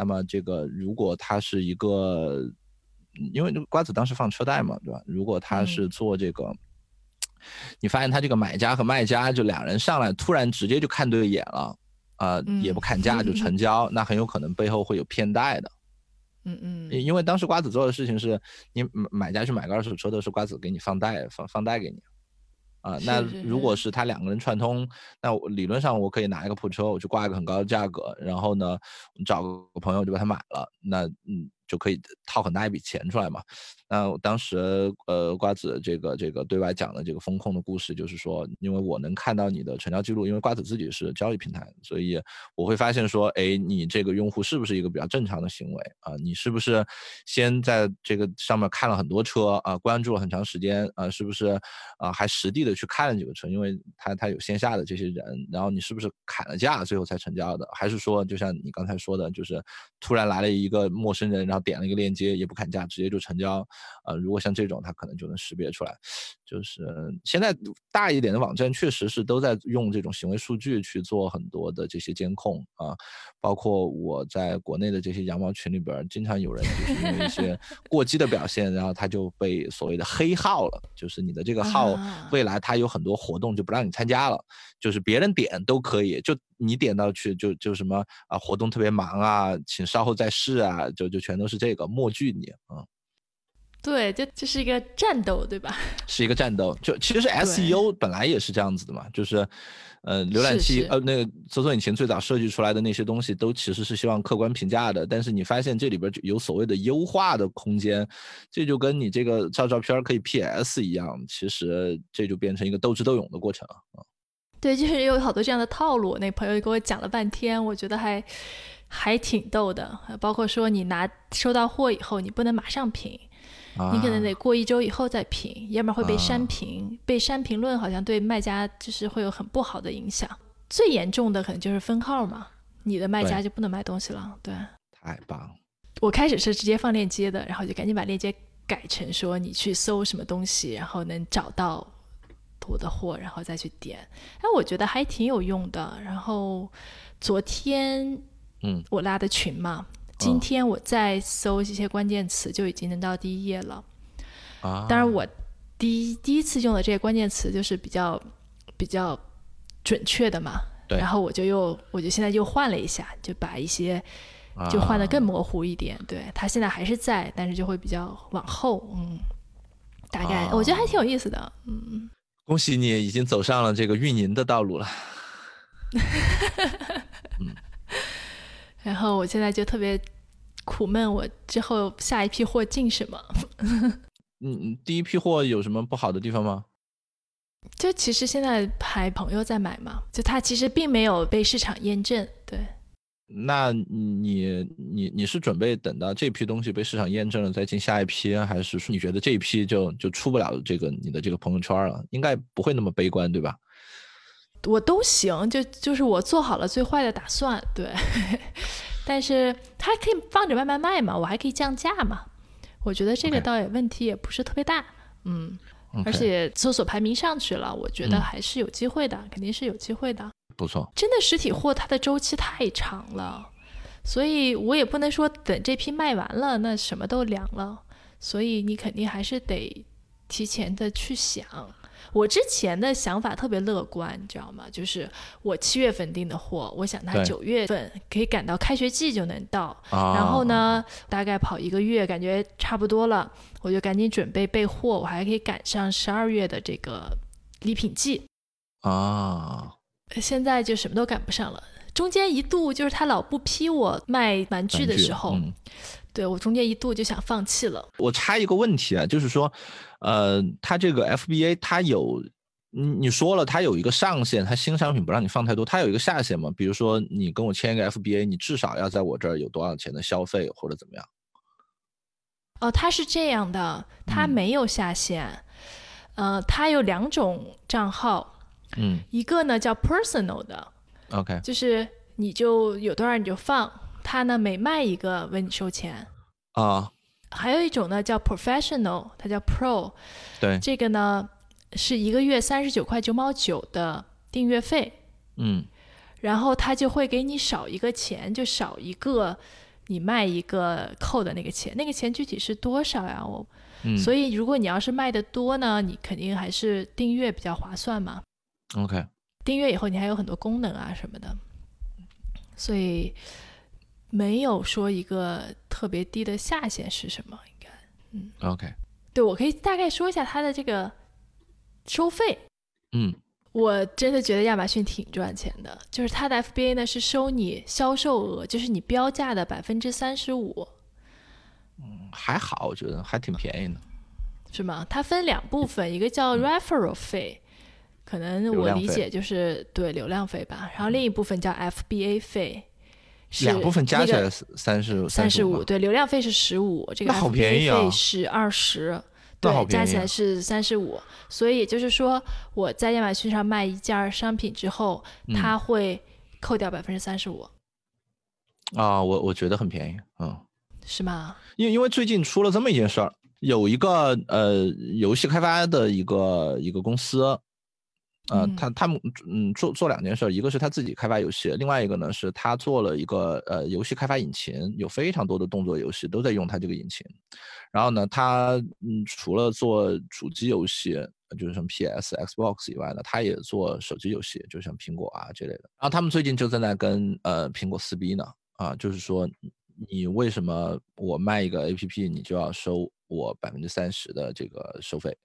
那么这个如果他是一个，嗯因为这个瓜子当时放车贷嘛，对吧？如果他是做这个。你发现他这个买家和卖家就两人上来突然直接就看对眼了，啊、也不嗯砍价就成交，那很有可能背后会有骗贷的。嗯嗯，因因为当时瓜子做的事情是，你买买家去买个二手车的时候，瓜子给你放贷放放贷给你，啊、那如果是。他两个人串通，那我理论上我可以拿一个破车，我去挂一个很高的价格，然后呢找个朋友就把它买了，那嗯就可以套很大一笔钱出来嘛。那当时呃瓜子这个这个对外讲的这个风控的故事，就是说，因为我能看到你的成交记录，因为瓜子自己是交易平台，所以我会发现说，哎，你这个用户是不是一个比较正常的行为啊？你是不是先在这个上面看了很多车啊，关注了很长时间啊？是不是啊还实地的去看了几个车？因为他他有线下的这些人，然后你是不是砍了价最后才成交的？还是说就像你刚才说的，就是突然来了一个陌生人，然后点了一个链接也不砍价，直接就成交？呃，如果像这种，它可能就能识别出来。就是现在大一点的网站确实是都在用这种行为数据去做很多的这些监控啊，包括我在国内的这些羊毛群里边，经常有人就是因为一些 过激的表现，然后他就被所谓的黑号了，就是你的这个号啊未来它有很多活动就不让你参加了，就是别人点都可以，就你点到去就就什么啊活动特别忙啊，请稍后再试啊，就就全都是这个默拒你啊。对，就这是一个战斗，对吧？是一个战斗。就其实 SEO 本来也是这样子的嘛，就是，呃，浏览器呃那个搜索引擎最早设计出来的那些东西，都其实是希望客观评价的。但是你发现这里边就有所谓的优化的空间，这就跟你这个照照片可以 PS 一样，其实这就变成一个斗智斗勇的过程了啊。对，就是有好多这样的套路。那朋友给我讲了半天，我觉得还还挺逗的。呃包括说你拿收到货以后，你不能马上评，你可能得过一周以后再评，要不然会被删啊评。被删评论好像对卖家就是会有很不好的影响。最严重的可能就是封号嘛，你的卖家就不能卖东西了。对太棒了，我开始是直接放链接的，然后就赶紧把链接改成说你去搜什么东西，然后能找到我的货，然后再去点。哎，我觉得还挺有用的。然后昨天嗯我拉的群嘛，今天我再搜一些关键词就已经能到第一页了。啊！当然，我第一第一次用的这些关键词就是比较比较准确的嘛。对然后我就又我就现在又换了一下，就把一些就换的更啊模糊一点。对，它现在还是在，但是就会比较往后。嗯，大概、啊我觉得还挺有意思的。嗯，恭喜你已经走上了这个运营的道路了。然后我现在就特别苦闷，我之后下一批货进什么？嗯，嗯第一批货有什么不好的地方吗？就其实现在还朋友在买嘛，就它其实并没有被市场验证。对，那你你你是准备等到这批东西被市场验证了再进下一批，还是说你觉得这一批就就出不了这个你的这个朋友圈了？应该不会那么悲观，对吧？我都行，就就是我做好了最坏的打算。对，但是它可以放着慢慢卖嘛，我还可以降价嘛。我觉得这个倒也问题也不是特别大。嗯。而且搜索排名上去了，我觉得嗯还是有机会的，肯定是有机会的。不错，真的实体货它的周期太长了，所以我也不能说等这批卖完了，那什么都凉了。所以你肯定还是得提前的去想，我之前的想法特别乐观，你知道吗？就是我七月份订的货，我想它九月份可以赶到开学季就能到。啊，然后？呢，大概跑一个月，感觉差不多了，我就赶紧准备备货，我还可以赶上十二月的这个礼品季。啊，现在就什么都赶不上了。中间一度就是他老不批我卖玩具的时候，嗯对我中间一度就想放弃了。我插一个问题啊，就是说，呃，它这个 FBA 它有，你你说了它有一个上限，它新商品不让你放太多，它有一个下限吗？比如说你跟我签一个 FBA，你至少要在我这儿有多少钱的消费或者怎么样？哦，它是这样的，它嗯没有下限。呃，它有两种账号，嗯一个呢叫 personal 的，，OK，就是你就有多少你就放，它呢每卖一个为你收钱。啊，还有一种呢叫 professional，它叫 pro，对，这个呢是一个月三十九块九毛九的订阅费，嗯。然后他就会给你少一个钱，就少一个你卖一个扣的那个钱，那个钱具体是多少呀？我，嗯，所以以如果你要是卖的多呢，你肯定还是订阅比较划算嘛。OK，订阅以后你还有很多功能啊什么的，所以没有说一个特别低的下限是什么，应该。嗯 OK，对，我可以大概说一下它的这个收费。嗯我真的觉得亚马逊挺赚钱的，就是它的 FBA 呢是收你销售额，就是你标价的百分之三十五，还好，我觉得还挺便宜的。是吗？它分两部分，一个叫 referral 费，可能我理解就是对流量费吧，然后另一部分叫 FBA 费，是两部分加起那个来三十三十十五，对，流量费是十五，这个那好便宜啊费是二十，对，加起来是三十五。所以也就是说，我在亚马逊上卖一件商品之后，嗯它会扣掉百分之三十五，啊，我我觉得很便宜，嗯。是吗？因为因为最近出了这么一件事儿，有一个呃游戏开发的一个一个公司，呃，嗯他他们嗯做做两件事儿，一个是他自己开发游戏，另外一个呢是他做了一个呃游戏开发引擎，有非常多的动作游戏都在用他这个引擎。然后呢，他嗯除了做主机游戏，就是什么 PS、Xbox 以外呢，他也做手机游戏，就像苹果啊这类的。然后他们最近就正在跟呃苹果撕逼呢，啊，就是说你为什么我卖一个 APP 你就要收我百分之三十的这个收费？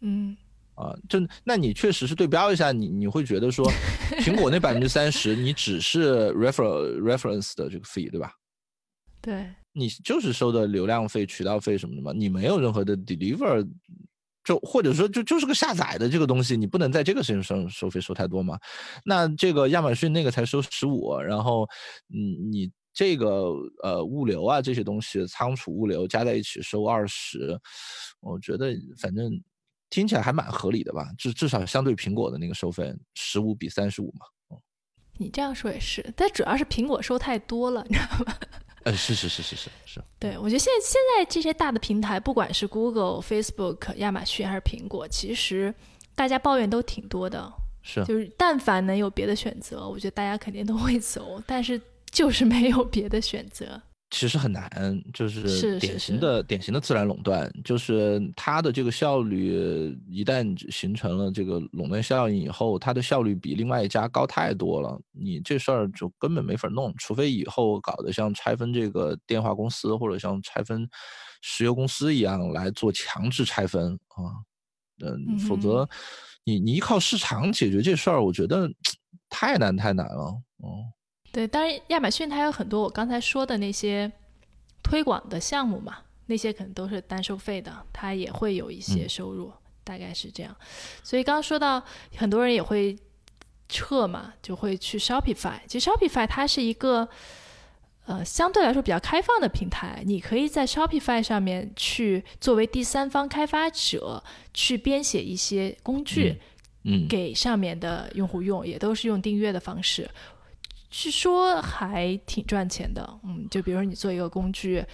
嗯，啊，就那你确实是对标一下，你你会觉得说，苹果那百分之三十，你只是 refer reference 的这个 fee 对吧？对，你就是收的流量费、渠道费什么的嘛，你没有任何的 deliver，就或者说就就是个下载的这个东西，你不能在这个事情上收费收太多嘛。那这个亚马逊那个才收十五，然后你你这个呃物流啊这些东西，仓储物流加在一起收二十，我觉得反正听起来还蛮合理的吧，至至少相对苹果的那个收费十五比三十五嘛。你这样说也是，但主要是苹果收太多了，你知道吗？呃，是是是是是是，对，我觉得现在现在这些大的平台，不管是 Google、Facebook、亚马逊还是苹果，其实大家抱怨都挺多的。是就是但凡能有别的选择，我觉得大家肯定都会走，但是就是没有别的选择。其实很难，就是是典型是。的典型的自然垄断，就是它的这个效率一旦形成了这个垄断效应以后，它的效率比另外一家高太多了，你这事儿就根本没法弄，除非以后搞得像拆分这个电话公司或者像拆分石油公司一样来做强制拆分啊，嗯，否嗯则你你依靠市场解决这事儿，我觉得 太难太难了，哦。对，当然亚马逊它有很多我刚才说的那些推广的项目嘛，那些可能都是单收费的，它也会有一些嗯收入，大概是这样。所以刚刚说到很多人也会撤嘛，就会去 Shopify。其实 Shopify 它是一个呃相对来说比较开放的平台，你可以在 Shopify 上面去作为第三方开发者去编写一些工具。嗯，给上面的用户用，也都是用订阅的方式。据说还挺赚钱的，嗯，就比如说你做一个工具，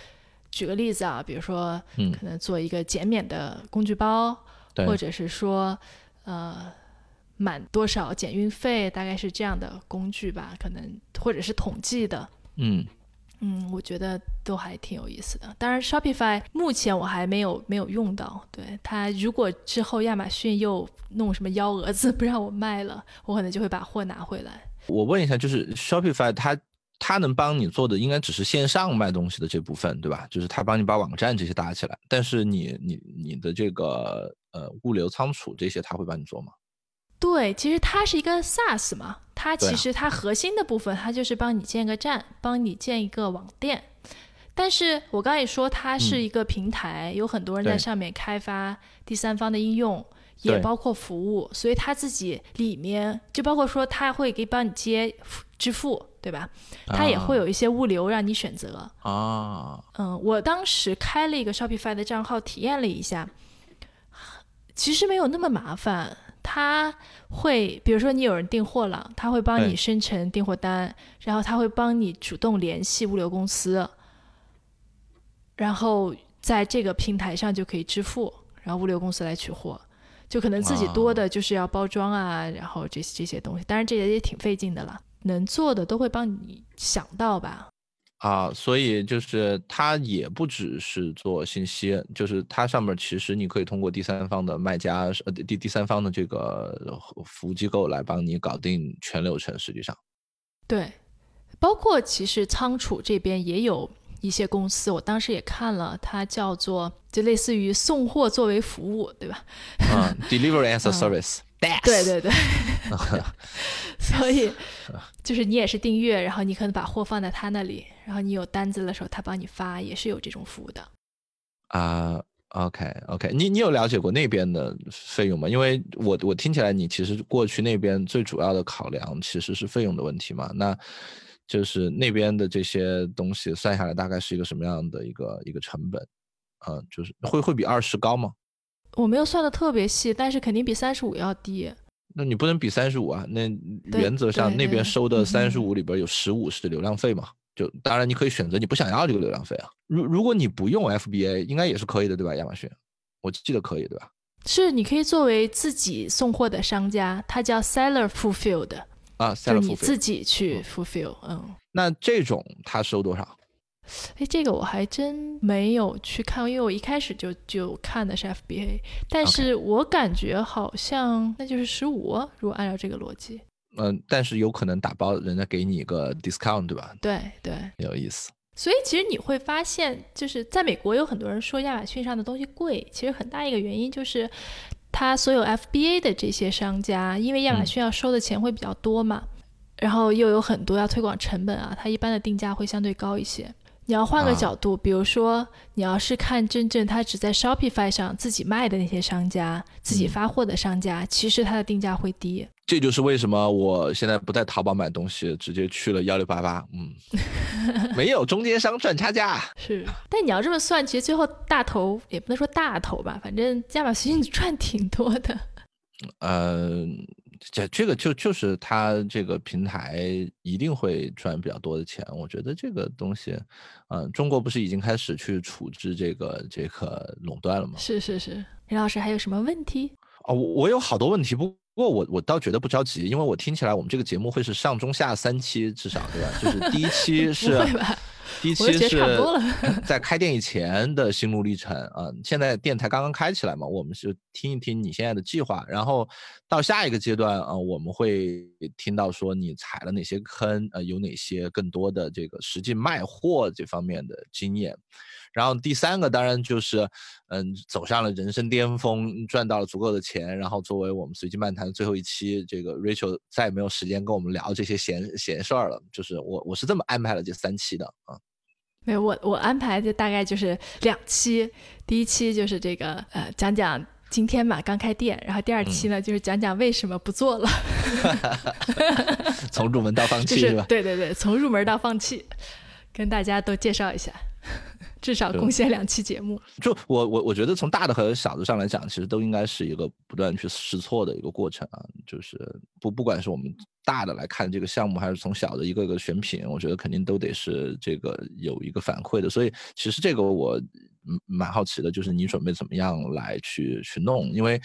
举个例子啊，比如说嗯可能做一个减免的工具包，对或者是说呃满多少减运费，大概是这样的工具吧，可能或者是统计的，嗯嗯，我觉得都还挺有意思的。当然，Shopify 目前我还没有没有用到。对它，如果之后亚马逊又弄什么幺蛾子 不让我卖了，我可能就会把货拿回来。我问一下，就是 Shopify 它它能帮你做的，应该只是线上卖东西的这部分，对吧？就是它帮你把网站这些搭起来，但是你你你的这个呃物流仓储这些，它会帮你做吗？对，其实它是一个 SaaS 嘛，它其实它核心的部分，它就是帮你建个站，帮你建一个网店。但是我刚才也说，它是一个平台，有很多人在上面开发第三方的应用，也包括服务，所以他自己里面就包括说，他会给帮你接支付，对吧？他也会有一些物流让你选择啊。嗯，我当时开了一个 Shopify 的账号，体验了一下，其实没有那么麻烦。他会，比如说你有人订货了，他会帮你生成订货单，然后他会帮你主动联系物流公司，然后在这个平台上就可以支付，然后物流公司来取货，就可能自己多的就是要包装啊，然后这些这些东西，当然这些也挺费劲的了，能做的都会帮你想到吧。啊，所以就是它也不只是做信息，就是它上面其实你可以通过第三方的卖家，呃，第第三方的这个服务机构来帮你搞定全流程。实际上，对，包括其实仓储这边也有一些公司，我当时也看了，它叫做就类似于送货作为服务，对吧？嗯，Delivery as a Service。对对对，所以就是你也是订阅，然后你可能把货放在他那里，然后你有单子的时候他帮你发，也是有这种服务的。啊，OK OK，你你有了解过那边的费用吗？因为我我听起来你其实过去那边最主要的考量其实是费用的问题嘛，那就是那边的这些东西算下来大概是一个什么样的一个一个成本？嗯，就是会会比二十高吗？我没有算的特别细，但是肯定比三十五要低。那你不能比三十五啊？那原则上那边收的三十五里边有十五是流量费嘛？就当然你可以选择你不想要这个流量费啊。如如果你不用 FBA，应该也是可以的，对吧？亚马逊，我记得可以，对吧？是，你可以作为自己送货的商家，它叫 Seller Fulfilled 啊 Fulfilled，你自己去 Fulfill。嗯，那这种他收多少？哎，这个我还真没有去看，因为我一开始就就看的是 FBA，但是我感觉好像那就是十五，如果按照这个逻辑。嗯，但是有可能打包人家给你一个 discount，对吧？对对，有意思。所以其实你会发现，就是在美国有很多人说亚马逊上的东西贵，其实很大一个原因就是他所有 FBA 的这些商家，因为亚马逊要收的钱会比较多嘛，然后又有很多要推广成本啊，它一般的定价会相对高一些。你要换个角度，比如说，你要是看真正他只在 Shopify 上自己卖的那些商家，自己发货的商家，其实它的定价会低。这就是为什么我现在不在淘宝买东西，直接去了幺六八八。嗯，没有中间商赚差价。是，但你要这么算，其实最后大头也不能说大头吧，反正亚马逊赚挺多的。嗯。这这个就就是他这个平台一定会赚比较多的钱，我觉得这个东西，嗯，中国不是已经开始去处置这个这个垄断了吗？是是是，李老师还有什么问题？哦，我我有好多问题，不过我我倒觉得不着急，因为我听起来我们这个节目会是上中下三期至少对吧？就是第一期 是。第一期是 在开店以前的心路历程啊，现在店才刚刚开起来嘛，我们是听一听你现在的计划，然后到下一个阶段啊，我们会听到说你踩了哪些坑，呃，有哪些更多的这个实际卖货这方面的经验，然后第三个当然就是，嗯，走上了人生巅峰，赚到了足够的钱，然后作为我们随机漫谈的最后一期，这个 Rachel 再也没有时间跟我们聊这些闲闲事儿了，就是我我是这么安排了这三期的啊。没有我，我安排的大概就是两期，第一期就是这个呃讲讲今天嘛刚开店，然后第二期呢就是讲讲为什么不做了，从入门到放弃是吧？对对对，从入门到放弃，跟大家都介绍一下。至少贡献两期节目。就我我我觉得从大的和小的上来讲，其实都应该是一个不断去试错的一个过程啊。就是不不管是我们大的来看这个项目，还是从小的一个个选品，我觉得肯定都得是这个有一个反馈的。所以其实这个我蛮好奇的，就是你准备怎么样来去去弄？因为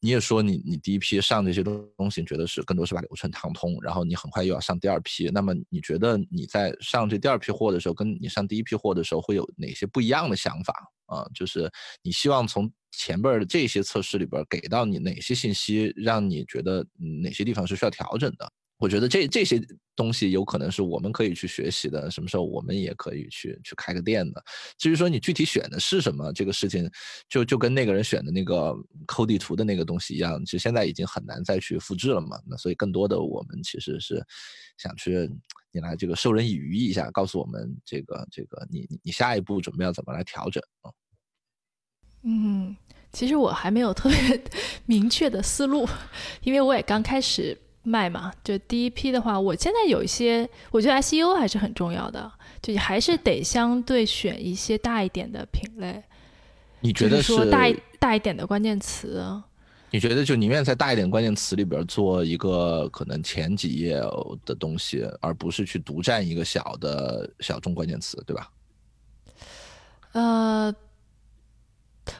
你也说你你第一批上这些东东西，觉得是更多是把流程趟通，然后你很快又要上第二批。那么你觉得你在上这第二批货的时候，跟你上第一批货的时候会有哪些不一样的想法啊？就是你希望从前边的这些测试里边给到你哪些信息，让你觉得哪些地方是需要调整的？我觉得这这些东西有可能是我们可以去学习的，什么时候我们也可以去去开个店的。至于说你具体选的是什么，这个事情就就跟那个人选的那个抠地图的那个东西一样，其实现在已经很难再去复制了嘛。那所以更多的我们其实是想去你来这个授人以渔一下，告诉我们这个这个你你下一步准备要怎么来调整啊？嗯，其实我还没有特别 明确的思路，因为我也刚开始。卖嘛，就第一批的话，我现在有一些，我觉得 SEO 还是很重要的，就还是得相对选一些大一点的品类。你觉得是大大一点的关键词？你觉得就宁愿在大一点关键词里边做一个可能前几页的东西，而不是去独占一个小的小众关键词，对吧？呃，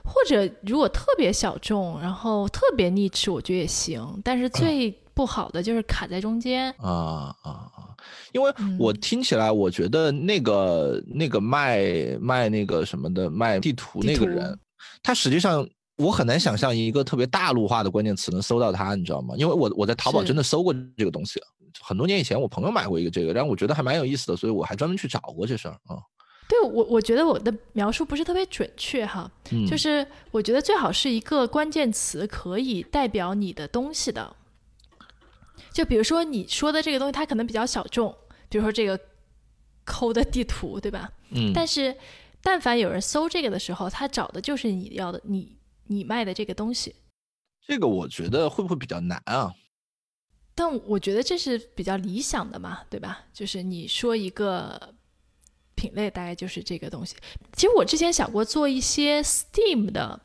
或者如果特别小众，然后特别 niche，我觉得也行，但是最。不好的就是卡在中间啊啊啊！因为我听起来，我觉得那个那个卖卖那个什么的卖地图那个人，他实际上我很难想象一个特别大陆化的关键词能搜到他，你知道吗？因为我我在淘宝真的搜过这个东西，很多年以前我朋友买过一个这个，然后我觉得还蛮有意思的，所以我还专门去找过这事儿啊。对我我觉得我的描述不是特别准确哈，就是我觉得最好是一个关键词可以代表你的东西的。就比如说你说的这个东西，它可能比较小众，比如说这个抠的地图，对吧？嗯。但是，但凡有人搜这个的时候，他找的就是你要的，你你卖的这个东西。这个我觉得会不会比较难啊？但我觉得这是比较理想的嘛，对吧？就是你说一个品类，大概就是这个东西。其实我之前想过做一些 Steam 的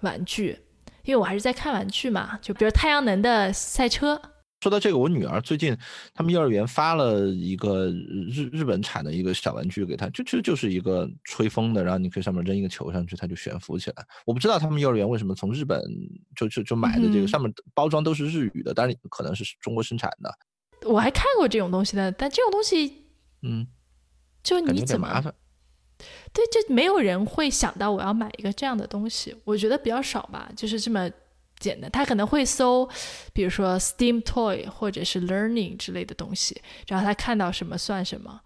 玩具，因为我还是在看玩具嘛，就比如太阳能的赛车。说到这个，我女儿最近他们幼儿园发了一个日日本产的一个小玩具给她，就就就是一个吹风的，然后你可以上面扔一个球上去，它就悬浮起来。我不知道他们幼儿园为什么从日本就就就买的这个，上面包装都是日语的，但是可能是中国生产的。我还看过这种东西的，但这种东西，嗯，就你怎么麻烦？对，就没有人会想到我要买一个这样的东西，我觉得比较少吧，就是这么。简单，他可能会搜，比如说 Steam Toy 或者是 Learning 之类的东西，然后他看到什么算什么。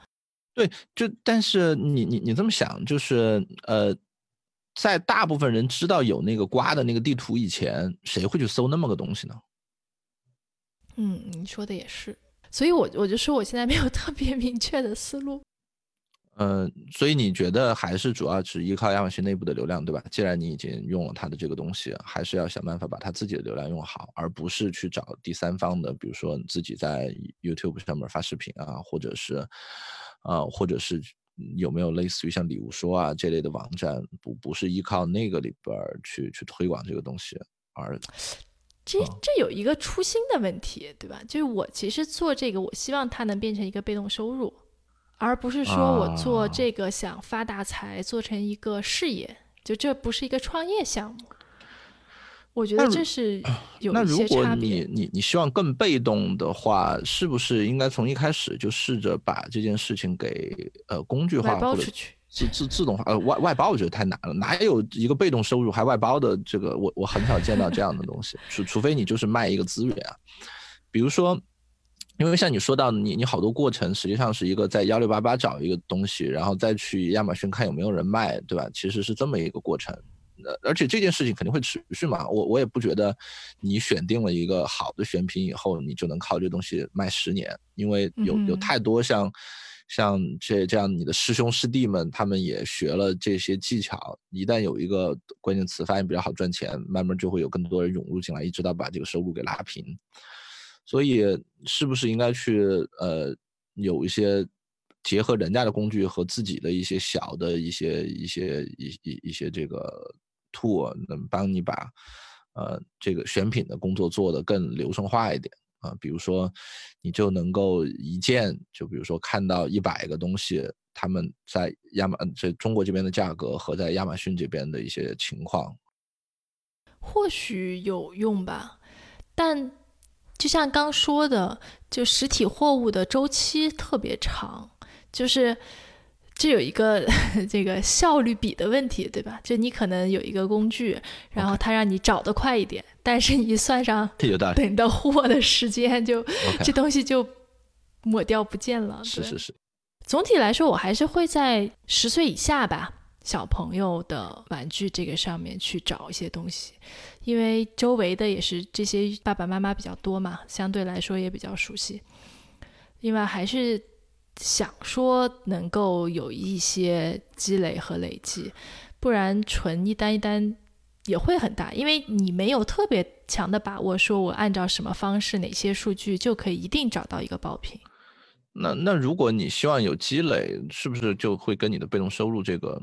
对，就但是你你你这么想，就是呃，在大部分人知道有那个瓜的那个地图以前，谁会去搜那么个东西呢？嗯，你说的也是，所以我我就说我现在没有特别明确的思路。嗯，所以你觉得还是主要是依靠亚马逊内部的流量，对吧？既然你已经用了它的这个东西，还是要想办法把它自己的流量用好，而不是去找第三方的，比如说你自己在 YouTube 上面发视频啊，或者是，呃，或者是有没有类似于像礼物说啊这类的网站，不不是依靠那个里边去去推广这个东西，而这这有一个初心的问题，对吧？就是我其实做这个，我希望它能变成一个被动收入。而不是说我做这个想发大财，做成一个事业，就这不是一个创业项目。我觉得这是 有那如果你你你希望更被动的话，是不是应该从一开始就试着把这件事情给呃工具化或者自自自动化？呃外外包我觉得太难了，哪有一个被动收入还外包的这个？我我很少见到这样的东西，除除非你就是卖一个资源啊，比如说。因为像你说到，你你好多过程实际上是一个在幺六八八找一个东西，然后再去亚马逊看有没有人卖，对吧？其实是这么一个过程。呃，而且这件事情肯定会持续嘛。我我也不觉得你选定了一个好的选品以后，你就能靠这东西卖十年，因为有有太多像像这这样你的师兄师弟们，他们也学了这些技巧。一旦有一个关键词发现比较好赚钱，慢慢就会有更多人涌入进来，一直到把这个收入给拉平。所以，是不是应该去呃有一些结合人家的工具和自己的一些小的一些一些一一一些这个 tool，能帮你把呃这个选品的工作做得更流程化一点啊？比如说，你就能够一键，就比如说看到一百个东西，他们在亚马这中国这边的价格和在亚马逊这边的一些情况。或许有用吧，但就像刚说的，就实体货物的周期特别长，就是这有一个 这个效率比的问题，对吧？就你可能有一个工具，然后它让你找得快一点，但是你算上等到货的时间，就这东西就抹掉不见了。是是是。总体来说，我还是会在十岁以下吧。小朋友的玩具这个上面去找一些东西，因为周围的也是这些爸爸妈妈比较多嘛，相对来说也比较熟悉。另外还是想说能够有一些积累和累积，不然纯一单一单也会很大，因为你没有特别强的把握，说我按照什么方式、哪些数据就可以一定找到一个爆品。那那如果你希望有积累，是不是就会跟你的被动收入这个，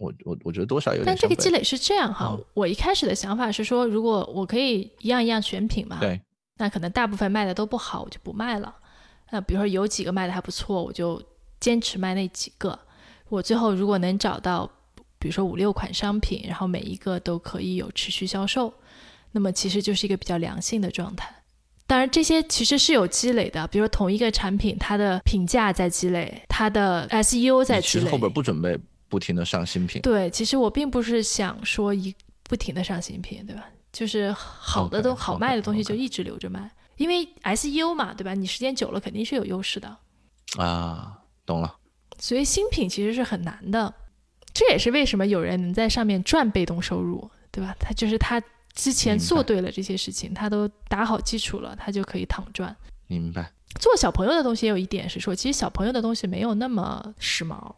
我我我觉得多少有点。但这个积累是这样哈，我一开始的想法是说，如果我可以一样一样选品嘛，对，那可能大部分卖的都不好，我就不卖了。那比如说有几个卖的还不错，我就坚持卖那几个。我最后如果能找到，比如说五六款商品，然后每一个都可以有持续销售，那么其实就是一个比较良性的状态。当然，这些其实是有积累的。比如说同一个产品，它的评价在积累，它的 SEO 在积累。其实后边不准备不停的上新品。对，其实我并不是想说一不停的上新品，对吧？就是好的都好卖的东西就一直留着卖，因为 SEO 嘛，对吧？你时间久了肯定是有优势的。啊，懂了。所以新品其实是很难的，这也是为什么有人能在上面赚被动收入，对吧？他就是他。之前做对了这些事情，他都打好基础了，他就可以躺赚。明白。做小朋友的东西也有一点是说，其实小朋友的东西没有那么时髦。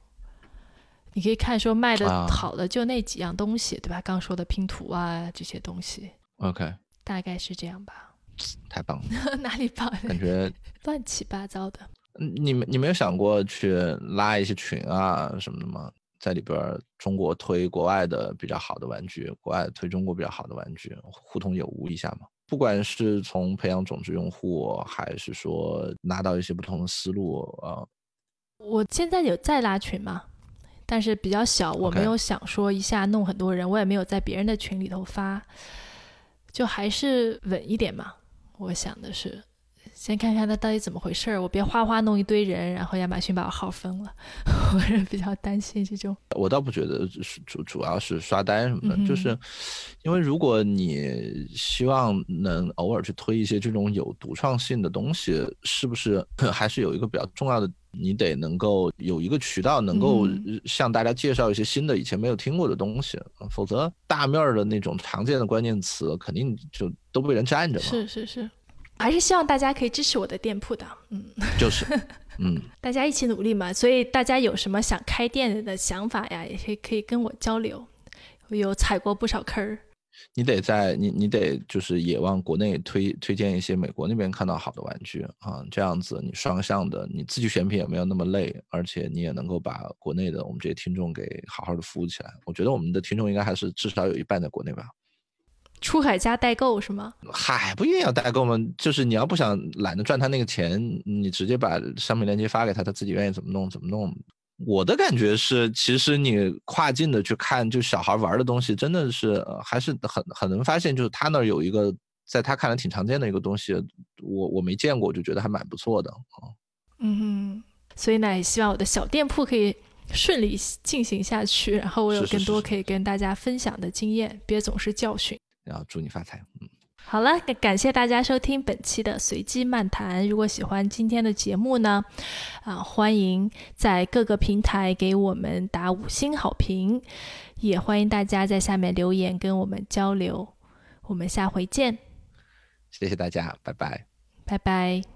你可以看说卖的好的就那几样东西，对吧？刚说的拼图啊这些东西。OK。大概是这样吧。太棒了。哪里棒？感觉 乱七八糟的。你们你没有想过去拉一些群啊什么的吗？在里边，中国推国外的比较好的玩具，国外推中国比较好的玩具，互通有无一下嘛。不管是从培养种子用户，还是说拿到一些不同的思路啊。我现在有在拉群嘛，但是比较小，我没有想说一下弄很多人，我也没有在别人的群里头发，就还是稳一点嘛。我想的是。先看看他到底怎么回事儿，我别哗哗弄一堆人，然后亚马逊把我号封了，我是比较担心这种。我倒不觉得主主要是刷单什么的，就是因为如果你希望能偶尔去推一些这种有独创性的东西，是不是 还是有一个比较重要的，你得能够有一个渠道能够向大家介绍一些新的以前没有听过的东西，否则大面儿的那种常见的关键词肯定就都被人占着嘛。是是是。还是希望大家可以支持我的店铺的，嗯，就是，嗯，大家一起努力嘛。所以大家有什么想开店的想法呀，也可以可以跟我交流。我有踩过不少坑儿。你得在你你得就是也往国内推推荐一些美国那边看到好的玩具啊，这样子你双向的，你自己选品也没有那么累，而且你也能够把国内的我们这些听众给好好的服务起来。我觉得我们的听众应该还是至少有一半在国内吧。出海加代购是吗？嗨，不一定要代购吗？就是你要不想懒得赚他那个钱，你直接把商品链接发给他，他自己愿意怎么弄怎么弄。我的感觉是，其实你跨境的去看，就小孩玩的东西，真的是还是很很能发现，就是他那儿有一个在他看来挺常见的一个东西，我我没见过，我就觉得还蛮不错的啊。嗯哼，所以呢，也希望我的小店铺可以顺利进行下去，然后我有更多可以跟大家分享的经验，别总是教训。然后祝你发财，嗯，好了，感谢大家收听本期的随机漫谈。如果喜欢今天的节目呢，啊，欢迎在各个平台给我们打五星好评，也欢迎大家在下面留言跟我们交流。我们下回见，谢谢大家，拜拜，拜拜。